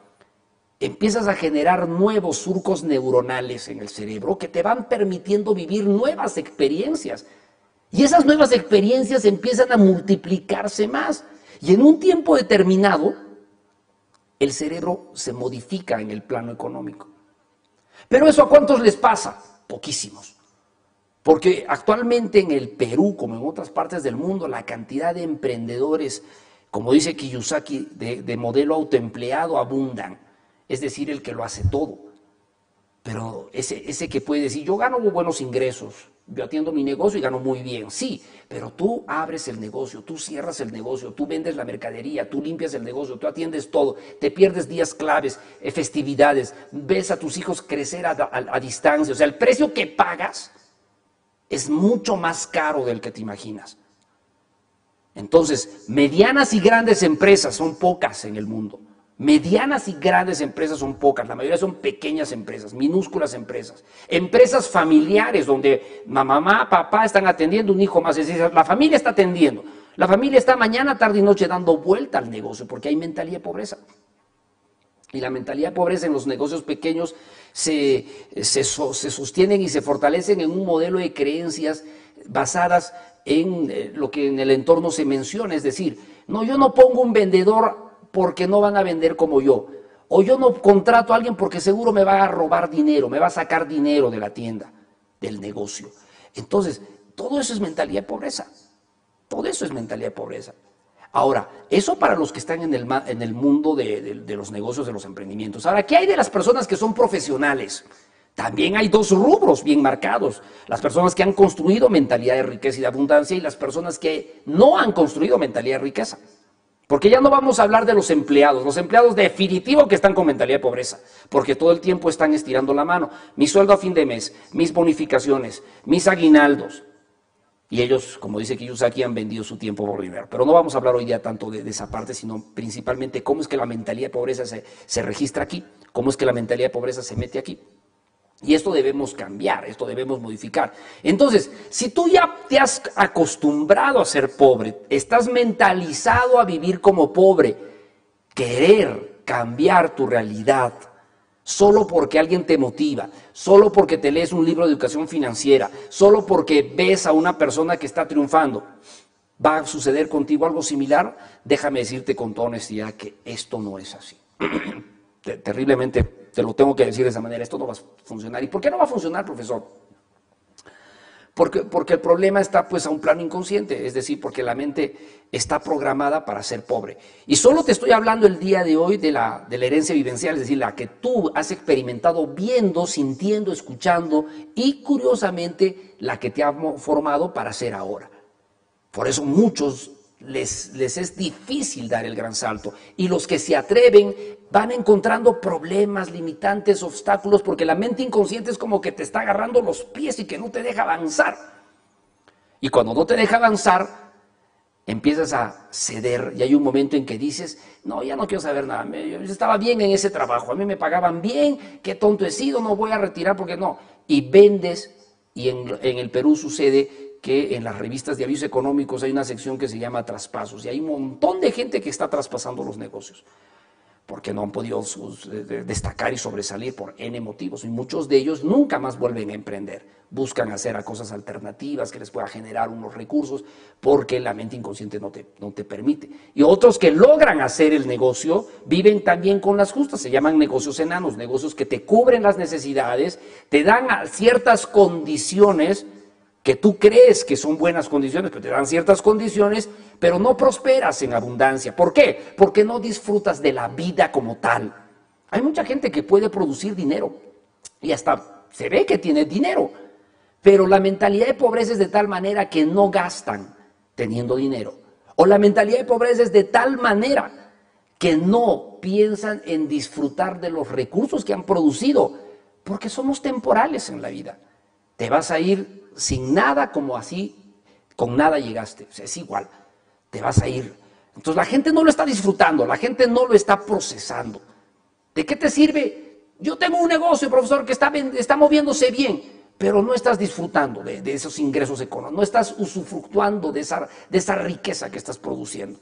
empiezas a generar nuevos surcos neuronales en el cerebro que te van permitiendo vivir nuevas experiencias y esas nuevas experiencias empiezan a multiplicarse más. Y en un tiempo determinado, el cerebro se modifica en el plano económico. Pero eso a cuántos les pasa? Poquísimos. Porque actualmente en el Perú, como en otras partes del mundo, la cantidad de emprendedores, como dice Kiyosaki, de, de modelo autoempleado abundan. Es decir, el que lo hace todo. Pero ese que puede decir, yo gano buenos ingresos, yo atiendo mi negocio y gano muy bien, sí, pero tú abres el negocio, tú cierras el negocio, tú vendes la mercadería, tú limpias el negocio, tú atiendes todo, te pierdes días claves, eh, festividades, ves a tus hijos crecer a, distancia, o sea, el precio que pagas es mucho más caro del que te imaginas. Entonces, medianas y grandes empresas son pocas en el mundo. Medianas y grandes empresas son pocas, la mayoría son pequeñas empresas, minúsculas empresas. Empresas familiares donde mamá, papá están atendiendo un hijo más, la familia está atendiendo. La familia está mañana, tarde y noche dando vuelta al negocio porque hay mentalidad de pobreza. Y la mentalidad de pobreza en los negocios pequeños se, se, se sostienen y se fortalecen en un modelo de creencias basadas en eh, lo que en el entorno se menciona, es decir, no, yo no pongo un vendedor porque no van a vender como yo. O yo no contrato a alguien porque seguro me va a robar dinero, me va a sacar dinero de la tienda, del negocio. Entonces, todo eso es mentalidad de pobreza. Todo eso es mentalidad de pobreza. Ahora, eso para los que están en el, mundo de, de, los negocios, de los emprendimientos. Ahora, ¿qué hay de las personas que son profesionales? También hay dos rubros bien marcados. Las personas que han construido mentalidad de riqueza y de abundancia y las personas que no han construido mentalidad de riqueza. Porque ya no vamos a hablar de los empleados. Los empleados definitivo que están con mentalidad de pobreza. Porque todo el tiempo están estirando la mano. Mi sueldo a fin de mes, mis bonificaciones, mis aguinaldos. Y ellos, como dice aquí, han vendido su tiempo por dinero. Pero no vamos a hablar hoy día tanto de, esa parte, sino principalmente cómo es que la mentalidad de pobreza se, se registra aquí. Cómo es que la mentalidad de pobreza se mete aquí. Y esto debemos cambiar, esto debemos modificar. Entonces, si tú ya te has acostumbrado a ser pobre, estás mentalizado a vivir como pobre, querer cambiar tu realidad solo porque alguien te motiva, solo porque te lees un libro de educación financiera, solo porque ves a una persona que está triunfando, ¿va a suceder contigo algo similar? Déjame decirte con toda honestidad que esto no es así. Terriblemente te lo tengo que decir de esa manera, esto no va a funcionar. ¿Y por qué no va a funcionar, profesor? Porque, porque el problema está pues a un plano inconsciente, es decir, porque la mente está programada para ser pobre. Y solo te estoy hablando el día de hoy de la, de la herencia vivencial, es decir, la que tú has experimentado viendo, sintiendo, escuchando y curiosamente la que te ha formado para ser ahora. Por eso muchos les, les, es difícil dar el gran salto. Y los que se atreven van encontrando problemas, limitantes, obstáculos, porque la mente inconsciente es como que te está agarrando los pies y que no te deja avanzar. Y cuando no te deja avanzar, empiezas a ceder y hay un momento en que dices, no, ya no quiero saber nada, yo estaba bien en ese trabajo, a mí me pagaban bien, qué tonto he sido, no voy a retirar porque no. Y vendes, y en, en el Perú sucede que en las revistas de avisos económicos hay una sección que se llama traspasos y hay un montón de gente que está traspasando los negocios porque no han podido destacar y sobresalir por N motivos. Y muchos de ellos nunca más vuelven a emprender. Buscan hacer cosas alternativas que les pueda generar unos recursos, porque la mente inconsciente no te, no te permite. Y otros que logran hacer el negocio viven también con las justas. Se llaman negocios enanos, negocios que te cubren las necesidades, te dan ciertas condiciones que tú crees que son buenas condiciones, que te dan ciertas condiciones, pero no prosperas en abundancia. ¿Por qué? Porque no disfrutas de la vida como tal. Hay mucha gente que puede producir dinero y hasta se ve que tiene dinero, pero la mentalidad de pobreza es de tal manera que no gastan teniendo dinero. O la mentalidad de pobreza es de tal manera que no piensan en disfrutar de los recursos que han producido, porque somos temporales en la vida. Te vas a ir sin nada como así, con nada llegaste. O sea, es igual, te vas a ir. Entonces la gente no lo está disfrutando, la gente no lo está procesando. ¿De qué te sirve? Yo tengo un negocio, profesor, que está, está moviéndose bien, pero no estás disfrutando de, esos ingresos económicos, no estás usufructuando de esa, riqueza que estás produciendo.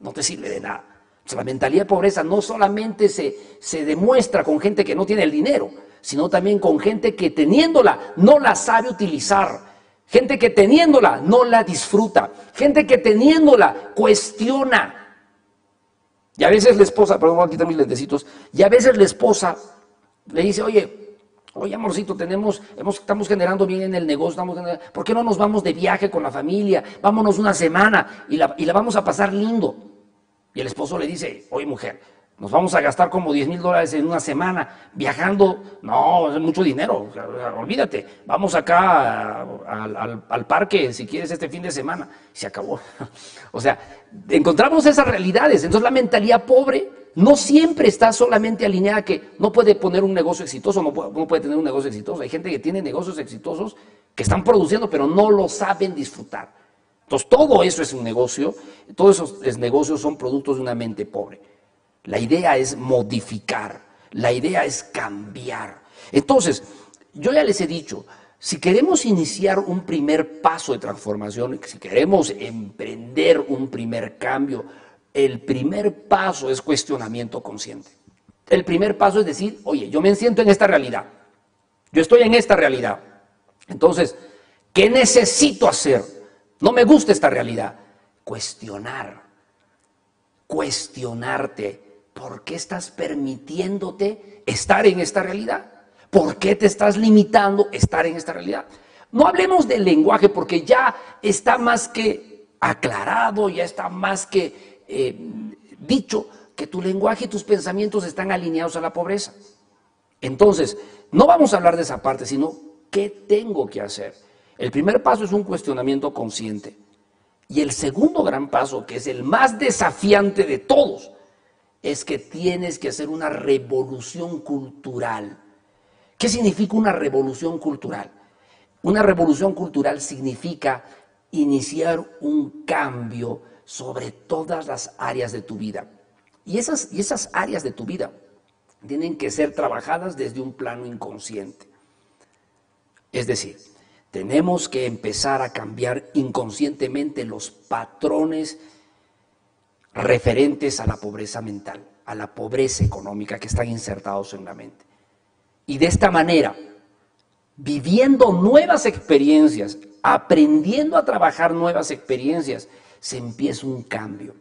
No te sirve de nada. O sea, la mentalidad de pobreza no solamente se demuestra con gente que no tiene el dinero, sino también con gente que teniéndola no la sabe utilizar. Gente que teniéndola no la disfruta. Gente que teniéndola cuestiona. Y a veces la esposa, perdón, voy a mis lentecitos, y a veces la esposa le dice, oye, oye amorcito, tenemos, estamos generando bien en el negocio, estamos ¿por qué no nos vamos de viaje con la familia? Vámonos una semana y la, y la vamos a pasar lindo. Y el esposo le dice, oye mujer, nos vamos a gastar como 10 mil dólares en una semana viajando. No, es mucho dinero. olvídate. Vamos acá al, parque si quieres este fin de semana. Se acabó. o sea, encontramos esas realidades. Entonces la mentalidad pobre no siempre está solamente alineada que no puede poner un negocio exitoso, no puede, no puede tener un negocio exitoso. Hay gente que tiene negocios exitosos que están produciendo, pero no lo saben disfrutar. Entonces todo eso es un negocio. Todos esos negocios son productos de una mente pobre. La idea es modificar, la idea es cambiar. Entonces, yo ya les he dicho, si queremos iniciar un primer paso de transformación, si queremos emprender un primer cambio, el primer paso es cuestionamiento consciente. El primer paso es decir, oye, yo me siento en esta realidad, yo estoy en esta realidad. Entonces, ¿qué necesito hacer? No me gusta esta realidad. Cuestionar, cuestionarte ¿por qué estás permitiéndote estar en esta realidad? ¿Por qué te estás limitando estar en esta realidad? No hablemos del lenguaje porque ya está más que aclarado, ya está más que eh, dicho que tu lenguaje y tus pensamientos están alineados a la pobreza. Entonces, no vamos a hablar de esa parte, sino qué tengo que hacer. El primer paso es un cuestionamiento consciente. Y el segundo gran paso, que es el más desafiante de todos, es que tienes que hacer una revolución cultural. ¿Qué significa una revolución cultural? Una revolución cultural significa iniciar un cambio sobre todas las áreas de tu vida. Y esas, y esas áreas de tu vida tienen que ser trabajadas desde un plano inconsciente. Es decir, tenemos que empezar a cambiar inconscientemente los patrones referentes a la pobreza mental, a la pobreza económica que están insertados en la mente. Y de esta manera, viviendo nuevas experiencias, aprendiendo a trabajar nuevas experiencias, se empieza un cambio.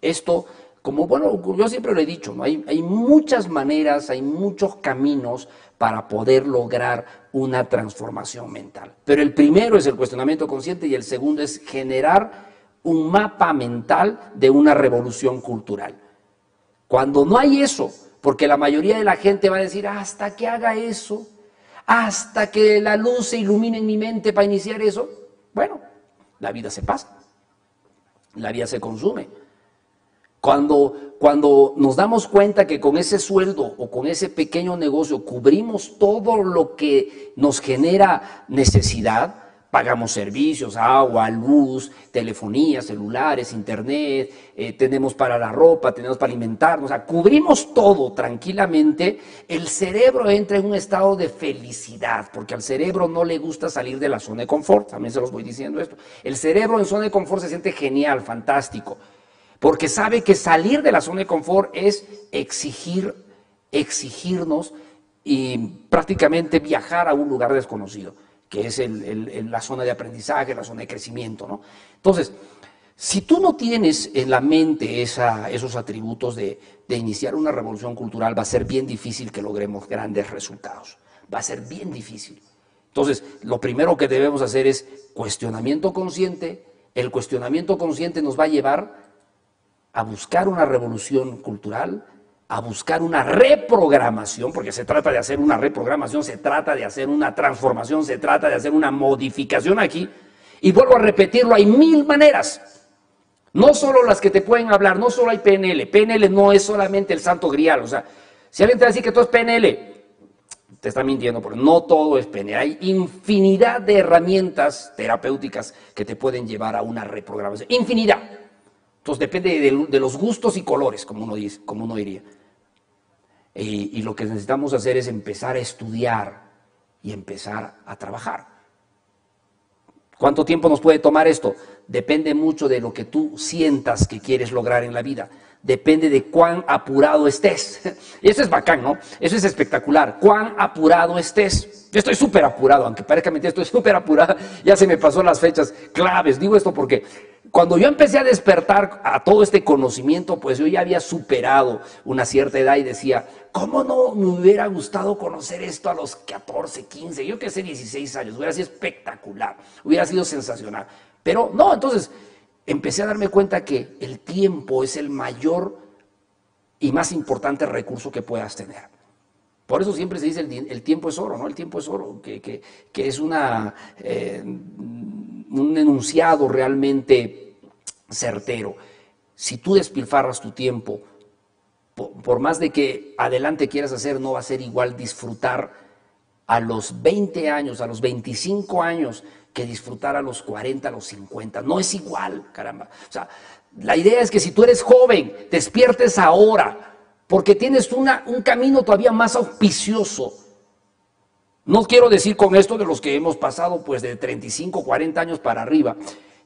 Esto, como bueno, yo siempre lo he dicho, hay muchas maneras, hay muchos caminos para poder lograr una transformación mental. Pero el primero es el cuestionamiento consciente y el segundo es generar un mapa mental de una revolución cultural. Cuando no hay eso, porque la mayoría de la gente va a decir, hasta que haga eso, hasta que la luz se ilumine en mi mente para iniciar eso, bueno, la vida se pasa, la vida se consume. Cuando, cuando nos damos cuenta que con ese sueldo o con ese pequeño negocio cubrimos todo lo que nos genera necesidad, Pagamos servicios, agua, luz, telefonía, celulares, internet, eh, tenemos para la ropa, tenemos para alimentarnos, o sea, cubrimos todo tranquilamente. El cerebro entra en un estado de felicidad, porque al cerebro no le gusta salir de la zona de confort, también se los voy diciendo esto. El cerebro en zona de confort se siente genial, fantástico, porque sabe que salir de la zona de confort es exigir, exigirnos y prácticamente viajar a un lugar desconocido que es la zona de aprendizaje, la zona de crecimiento. ¿no? Entonces, si tú no tienes en la mente esos atributos de, iniciar una revolución cultural, va a ser bien difícil que logremos grandes resultados. Va a ser bien difícil. Entonces, lo primero que debemos hacer es cuestionamiento consciente. El cuestionamiento consciente nos va a llevar a buscar una revolución cultural, a buscar una reprogramación, porque se trata de hacer una reprogramación, se trata de hacer una transformación, se trata de hacer una modificación aquí. Y vuelvo a repetirlo, hay mil maneras. No solo las que te pueden hablar, no solo hay PNL. PNL no es solamente el santo grial. O sea, si alguien te decir que todo es PNL, te está mintiendo, porque no todo es PNL. Hay infinidad de herramientas terapéuticas que te pueden llevar a una reprogramación. Infinidad. Entonces depende de, de los gustos y colores, como uno, dice, como uno diría. Y, lo que necesitamos hacer es empezar a estudiar y empezar a trabajar. ¿Cuánto tiempo nos puede tomar esto? Depende mucho de lo que tú sientas que quieres lograr en la vida. Depende de cuán apurado estés. Y eso es bacán, ¿no? Eso es espectacular. Cuán apurado estés. Yo estoy súper apurado, aunque parezca mentira, estoy súper apurado. Ya se me pasó las fechas claves. Digo esto porque cuando yo empecé a despertar a todo este conocimiento, pues yo ya había superado una cierta edad y decía, ¿cómo no me hubiera gustado conocer esto a los 14, 15, yo que sé, 16 años? Hubiera sido espectacular, hubiera sido sensacional. Pero no, entonces empecé a darme cuenta que el tiempo es el mayor y más importante recurso que puedas tener. Por eso siempre se dice el, tiempo es oro, ¿no? El tiempo es oro, que, es eh, un enunciado realmente certero. Si tú despilfarras tu tiempo, por, más de que adelante quieras hacer, no va a ser igual disfrutar a los 20 años, a los 25 años, que disfrutar a los 40, a los 50. No es igual, caramba. O sea, la idea es que si tú eres joven, despiertes ahora, porque tienes una, un camino todavía más auspicioso. No quiero decir con esto de los que hemos pasado pues de 35, 40 años para arriba,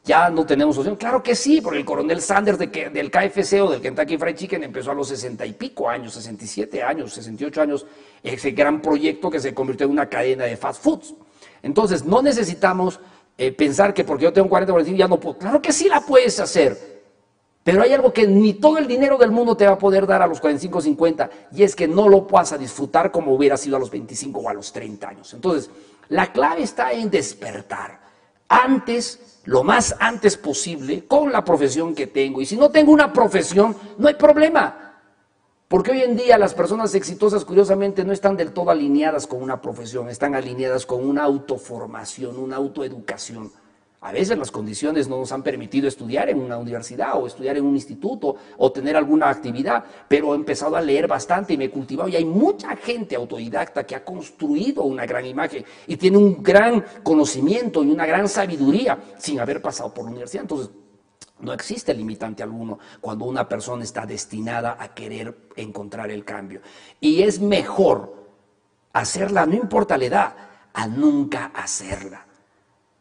ya no tenemos opción. Claro que sí, porque el coronel Sanders del KFC o del Kentucky Fried Chicken empezó a los 60 y pico años, 67 años, 68 años, ese gran proyecto que se convirtió en una cadena de fast foods. Entonces, no necesitamos eh, pensar que porque yo tengo 40 45 ya no puedo. Claro que sí la puedes hacer. Pero hay algo que ni todo el dinero del mundo te va a poder dar a los 45 50 y es que no lo a disfrutar como hubiera sido a los 25 o a los 30 años. Entonces, la clave está en despertar. Antes lo más antes posible con la profesión que tengo. Y si no tengo una profesión, no hay problema. Porque hoy en día las personas exitosas, curiosamente, no están del todo alineadas con una profesión, están alineadas con una autoformación, una autoeducación. A veces las condiciones no nos han permitido estudiar en una universidad o estudiar en un instituto o tener alguna actividad, pero he empezado a leer bastante y me he cultivado y hay mucha gente autodidacta que ha construido una gran imagen y tiene un gran conocimiento y una gran sabiduría sin haber pasado por la universidad. Entonces, no existe limitante alguno cuando una persona está destinada a querer encontrar el cambio. Y es mejor hacerla, no importa la edad, a nunca hacerla.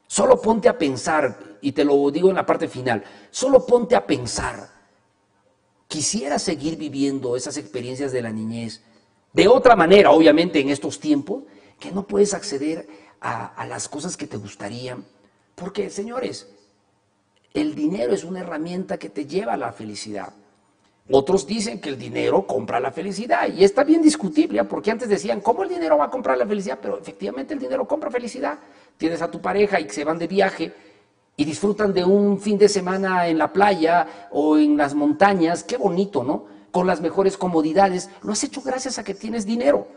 Solo ponte a pensar, y te lo digo en la parte final, solo ponte a pensar. Quisiera seguir viviendo esas experiencias de la niñez de otra manera, obviamente en estos tiempos, que no puedes acceder a, las cosas que te gustarían. Porque, señores, el dinero es una herramienta que te lleva a la felicidad. Otros dicen que el dinero compra la felicidad y está bien discutible, ¿eh? porque antes decían, ¿cómo el dinero va a comprar la felicidad? Pero efectivamente el dinero compra felicidad. Tienes a tu pareja y se van de viaje y disfrutan de un fin de semana en la playa o en las montañas, qué bonito, ¿no? Con las mejores comodidades. Lo has hecho gracias a que tienes dinero.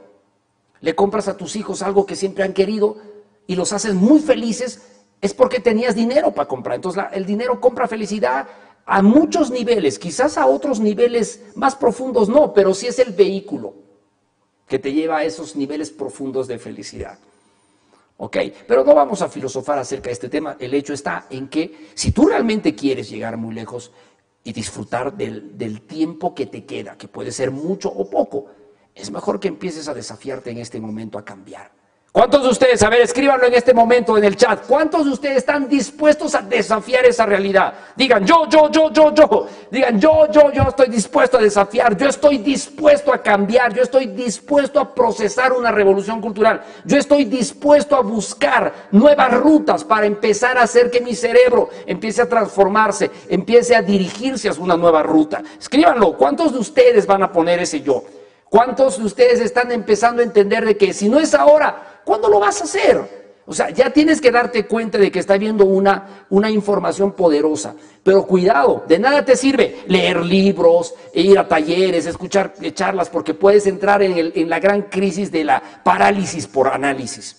Le compras a tus hijos algo que siempre han querido y los haces muy felices, es porque tenías dinero para comprar. Entonces el dinero compra felicidad a muchos niveles, quizás a otros niveles más profundos no, pero sí es el vehículo que te lleva a esos niveles profundos de felicidad. ¿Ok? Pero no vamos a filosofar acerca de este tema. El hecho está en que si tú realmente quieres llegar muy lejos y disfrutar del, del tiempo que te queda, que puede ser mucho o poco, es mejor que empieces a desafiarte en este momento a cambiar. ¿Cuántos de ustedes, a ver, escríbanlo en este momento en el chat, cuántos de ustedes están dispuestos a desafiar esa realidad? Digan, yo, yo, yo, yo, yo. Digan, yo, yo, yo estoy dispuesto a desafiar, yo estoy dispuesto a cambiar, yo estoy dispuesto a procesar una revolución cultural, yo estoy dispuesto a buscar nuevas rutas para empezar a hacer que mi cerebro empiece a transformarse, empiece a dirigirse hacia una nueva ruta. Escríbanlo, ¿cuántos de ustedes van a poner ese yo? ¿Cuántos de ustedes están empezando a entender de que si no es ahora, ¿cuándo lo vas a hacer? O sea, ya tienes que darte cuenta de que está viendo una, una información poderosa. Pero cuidado, de nada te sirve leer libros, ir a talleres, escuchar charlas, porque puedes entrar en, el, en la gran crisis de la parálisis por análisis.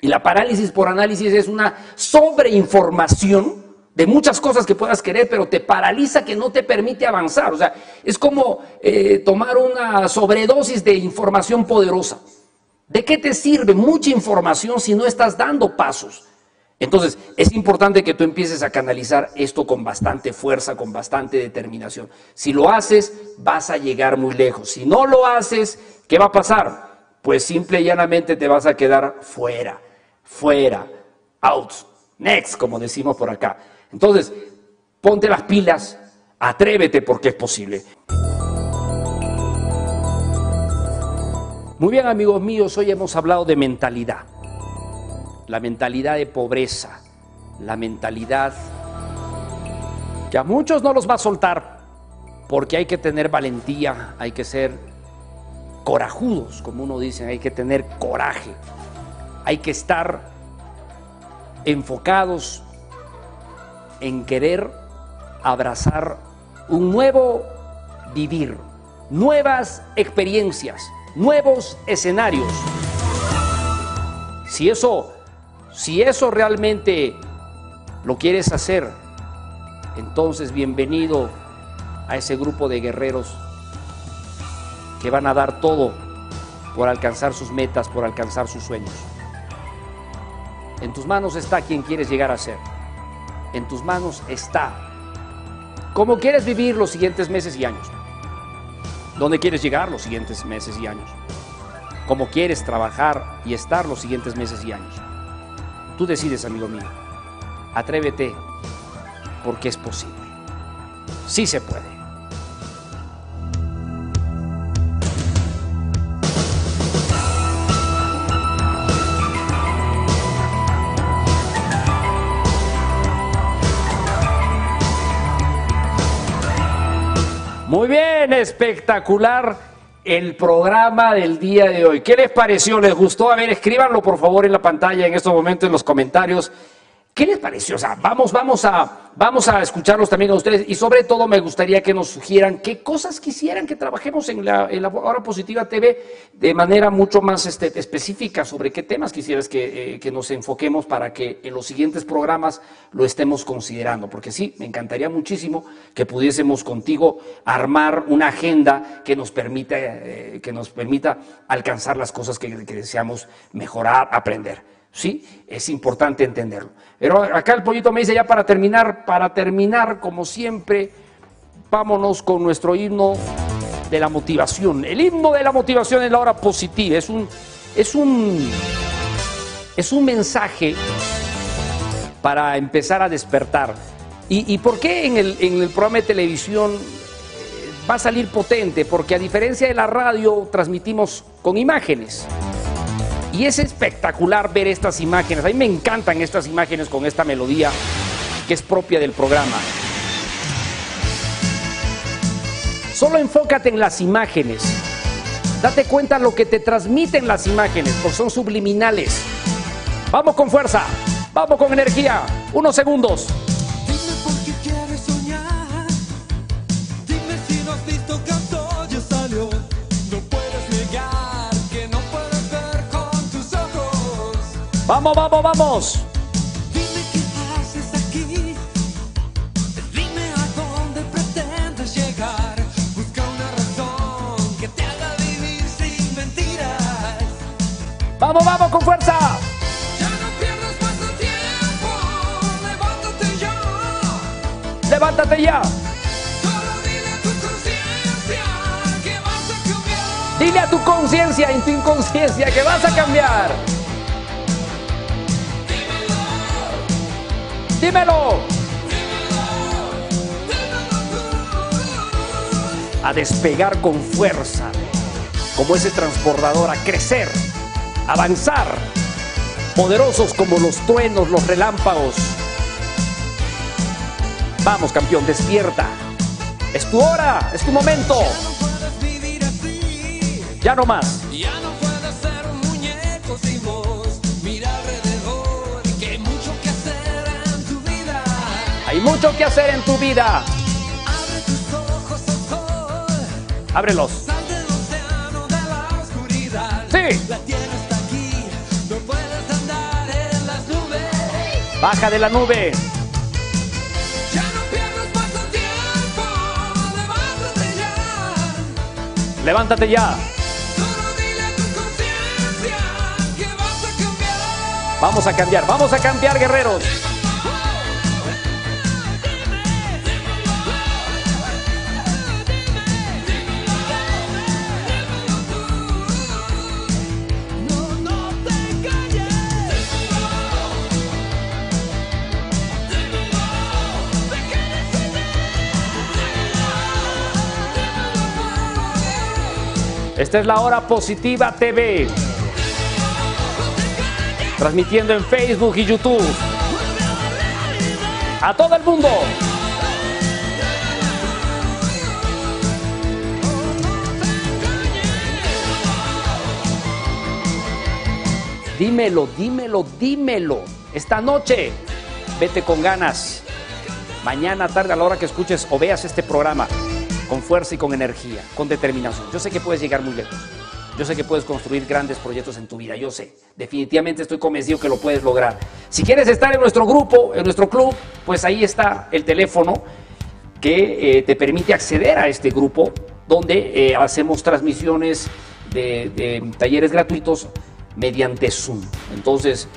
Y la parálisis por análisis es una sobreinformación de muchas cosas que puedas querer, pero te paraliza que no te permite avanzar. O sea, es como eh, tomar una sobredosis de información poderosa. ¿De qué te sirve mucha información si no estás dando pasos? Entonces, es importante que tú empieces a canalizar esto con bastante fuerza, con bastante determinación. Si lo haces, vas a llegar muy lejos. Si no lo haces, ¿qué va a pasar? Pues simple y llanamente te vas a quedar fuera, fuera, out, next, como decimos por acá. Entonces, ponte las pilas, atrévete porque es posible. Muy bien, amigos míos, hoy hemos hablado de mentalidad. La mentalidad de pobreza, la mentalidad que a muchos no los va a soltar, porque hay que tener valentía, hay que ser corajudos, como uno dice, hay que tener coraje, hay que estar enfocados en querer abrazar un nuevo vivir, nuevas experiencias, nuevos escenarios. Si eso, si eso realmente lo quieres hacer, entonces bienvenido a ese grupo de guerreros que van a dar todo por alcanzar sus metas, por alcanzar sus sueños. En tus manos está quien quieres llegar a ser en tus manos está. ¿Cómo quieres vivir los siguientes meses y años? ¿Dónde quieres llegar los siguientes meses y años? ¿Cómo quieres trabajar y estar los siguientes meses y años? Tú decides, amigo mío. Atrévete porque es posible. Sí se puede. Muy bien, espectacular el programa del día de hoy. ¿Qué les pareció? ¿Les gustó? A ver, escríbanlo por favor en la pantalla en estos momentos en los comentarios. ¿Qué les pareció? O sea, vamos, vamos a, vamos a escucharlos también a ustedes y sobre todo me gustaría que nos sugieran qué cosas quisieran que trabajemos en la, Hora Positiva TV de manera mucho más este, específica sobre qué temas quisieras que, eh, que nos enfoquemos para que en los siguientes programas lo estemos considerando. Porque sí, me encantaría muchísimo que pudiésemos contigo armar una agenda que nos permita, eh, que nos permita alcanzar las cosas que deseamos mejorar, aprender. ¿Sí? Es importante entenderlo. Pero acá el pollito me dice ya para terminar, para terminar, como siempre, vámonos con nuestro himno de la motivación. El himno de la motivación es la hora positiva, es un, es un, es un mensaje para empezar a despertar. ¿Y, por qué en el, en el programa de televisión eh, va a salir potente? Porque a diferencia de la radio transmitimos con imágenes. Y es espectacular ver estas imágenes. A mí me encantan estas imágenes con esta melodía que es propia del programa. Solo enfócate en las imágenes. Date cuenta lo que te transmiten las imágenes, porque son subliminales. Vamos con fuerza, vamos con energía. Unos segundos. Vamos, vamos, vamos. Dime qué haces aquí. Dime a dónde pretendes llegar. Busca una razón que te haga vivir sin mentiras. Vamos, vamos con fuerza. Ya no pierdas más tiempo. Levántate ya. Levántate ya. Dile a tu conciencia, en tu inconsciencia, que vas a cambiar. Dímelo. A despegar con fuerza, como ese transbordador, a crecer, avanzar, poderosos como los truenos, los relámpagos. Vamos, campeón, despierta. Es tu hora, es tu momento. Ya no más. Hay mucho que hacer en tu vida. Ábrelos. Sí. Baja de la nube. Levántate ya. Vamos a cambiar, vamos a cambiar, guerreros. Es la hora positiva TV. Transmitiendo en Facebook y YouTube. A todo el mundo. Dímelo, dímelo, dímelo. Esta noche, vete con ganas. Mañana tarde a la hora que escuches o veas este programa, con fuerza y con energía, con determinación. Yo sé que puedes llegar muy lejos. Yo sé que puedes construir grandes proyectos en tu vida. Yo sé. Definitivamente estoy convencido que lo puedes lograr. Si quieres estar en nuestro grupo, en nuestro club, pues ahí está el teléfono que eh, te permite acceder a este grupo donde eh, hacemos transmisiones de, de talleres gratuitos mediante Zoom. Entonces,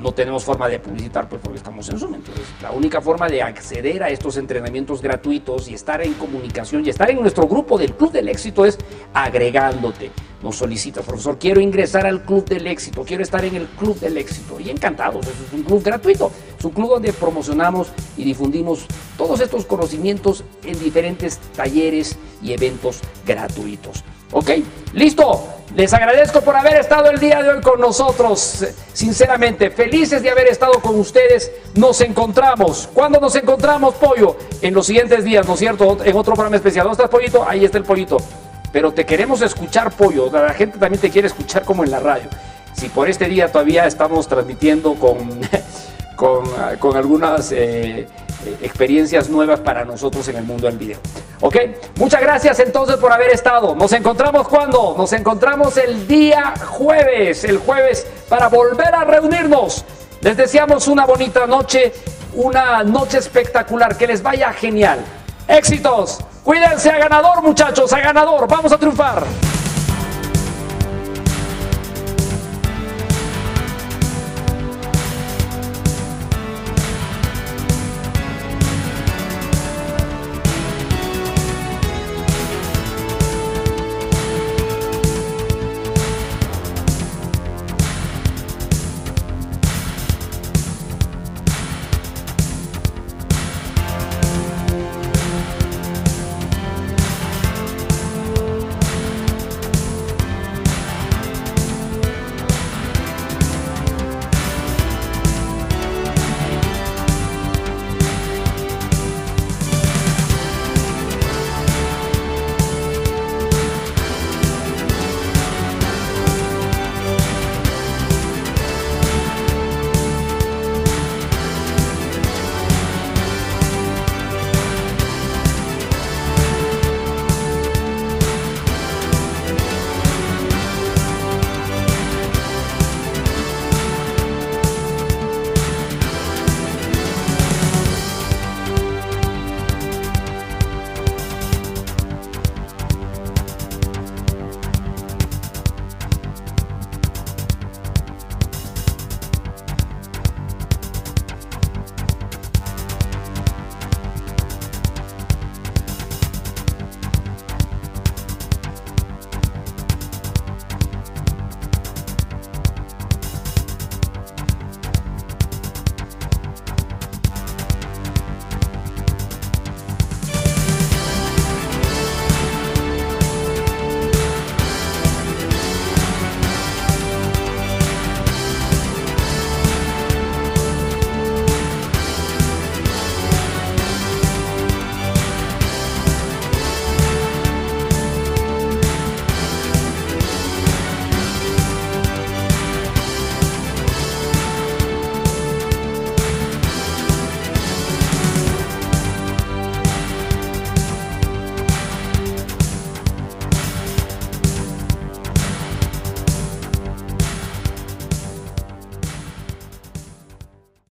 no tenemos forma de publicitar pues porque estamos en Zoom. Entonces, la única forma de acceder a estos entrenamientos gratuitos y estar en comunicación y estar en nuestro grupo del Club del Éxito es agregándote. Nos solicitas, profesor, quiero ingresar al Club del Éxito, quiero estar en el Club del Éxito. Y encantados, eso es un club gratuito. Es un club donde promocionamos y difundimos todos estos conocimientos en diferentes talleres y eventos gratuitos. ¿Ok? ¿Listo? Les agradezco por haber estado el día de hoy con nosotros. Sinceramente, felices de haber estado con ustedes. Nos encontramos. ¿Cuándo nos encontramos, Pollo? En los siguientes días, ¿no es cierto? En otro programa especial. ¿Dónde estás, Pollito? Ahí está el Pollito. Pero te queremos escuchar, Pollo. La gente también te quiere escuchar como en la radio. Si por este día todavía estamos transmitiendo con, con, con algunas... eh, experiencias nuevas para nosotros en el mundo del video. ¿Ok? Muchas gracias entonces por haber estado. Nos encontramos cuando? Nos encontramos el día jueves, el jueves, para volver a reunirnos. Les deseamos una bonita noche, una noche espectacular, que les vaya genial. Éxitos. Cuídense a ganador muchachos, a ganador. Vamos a triunfar.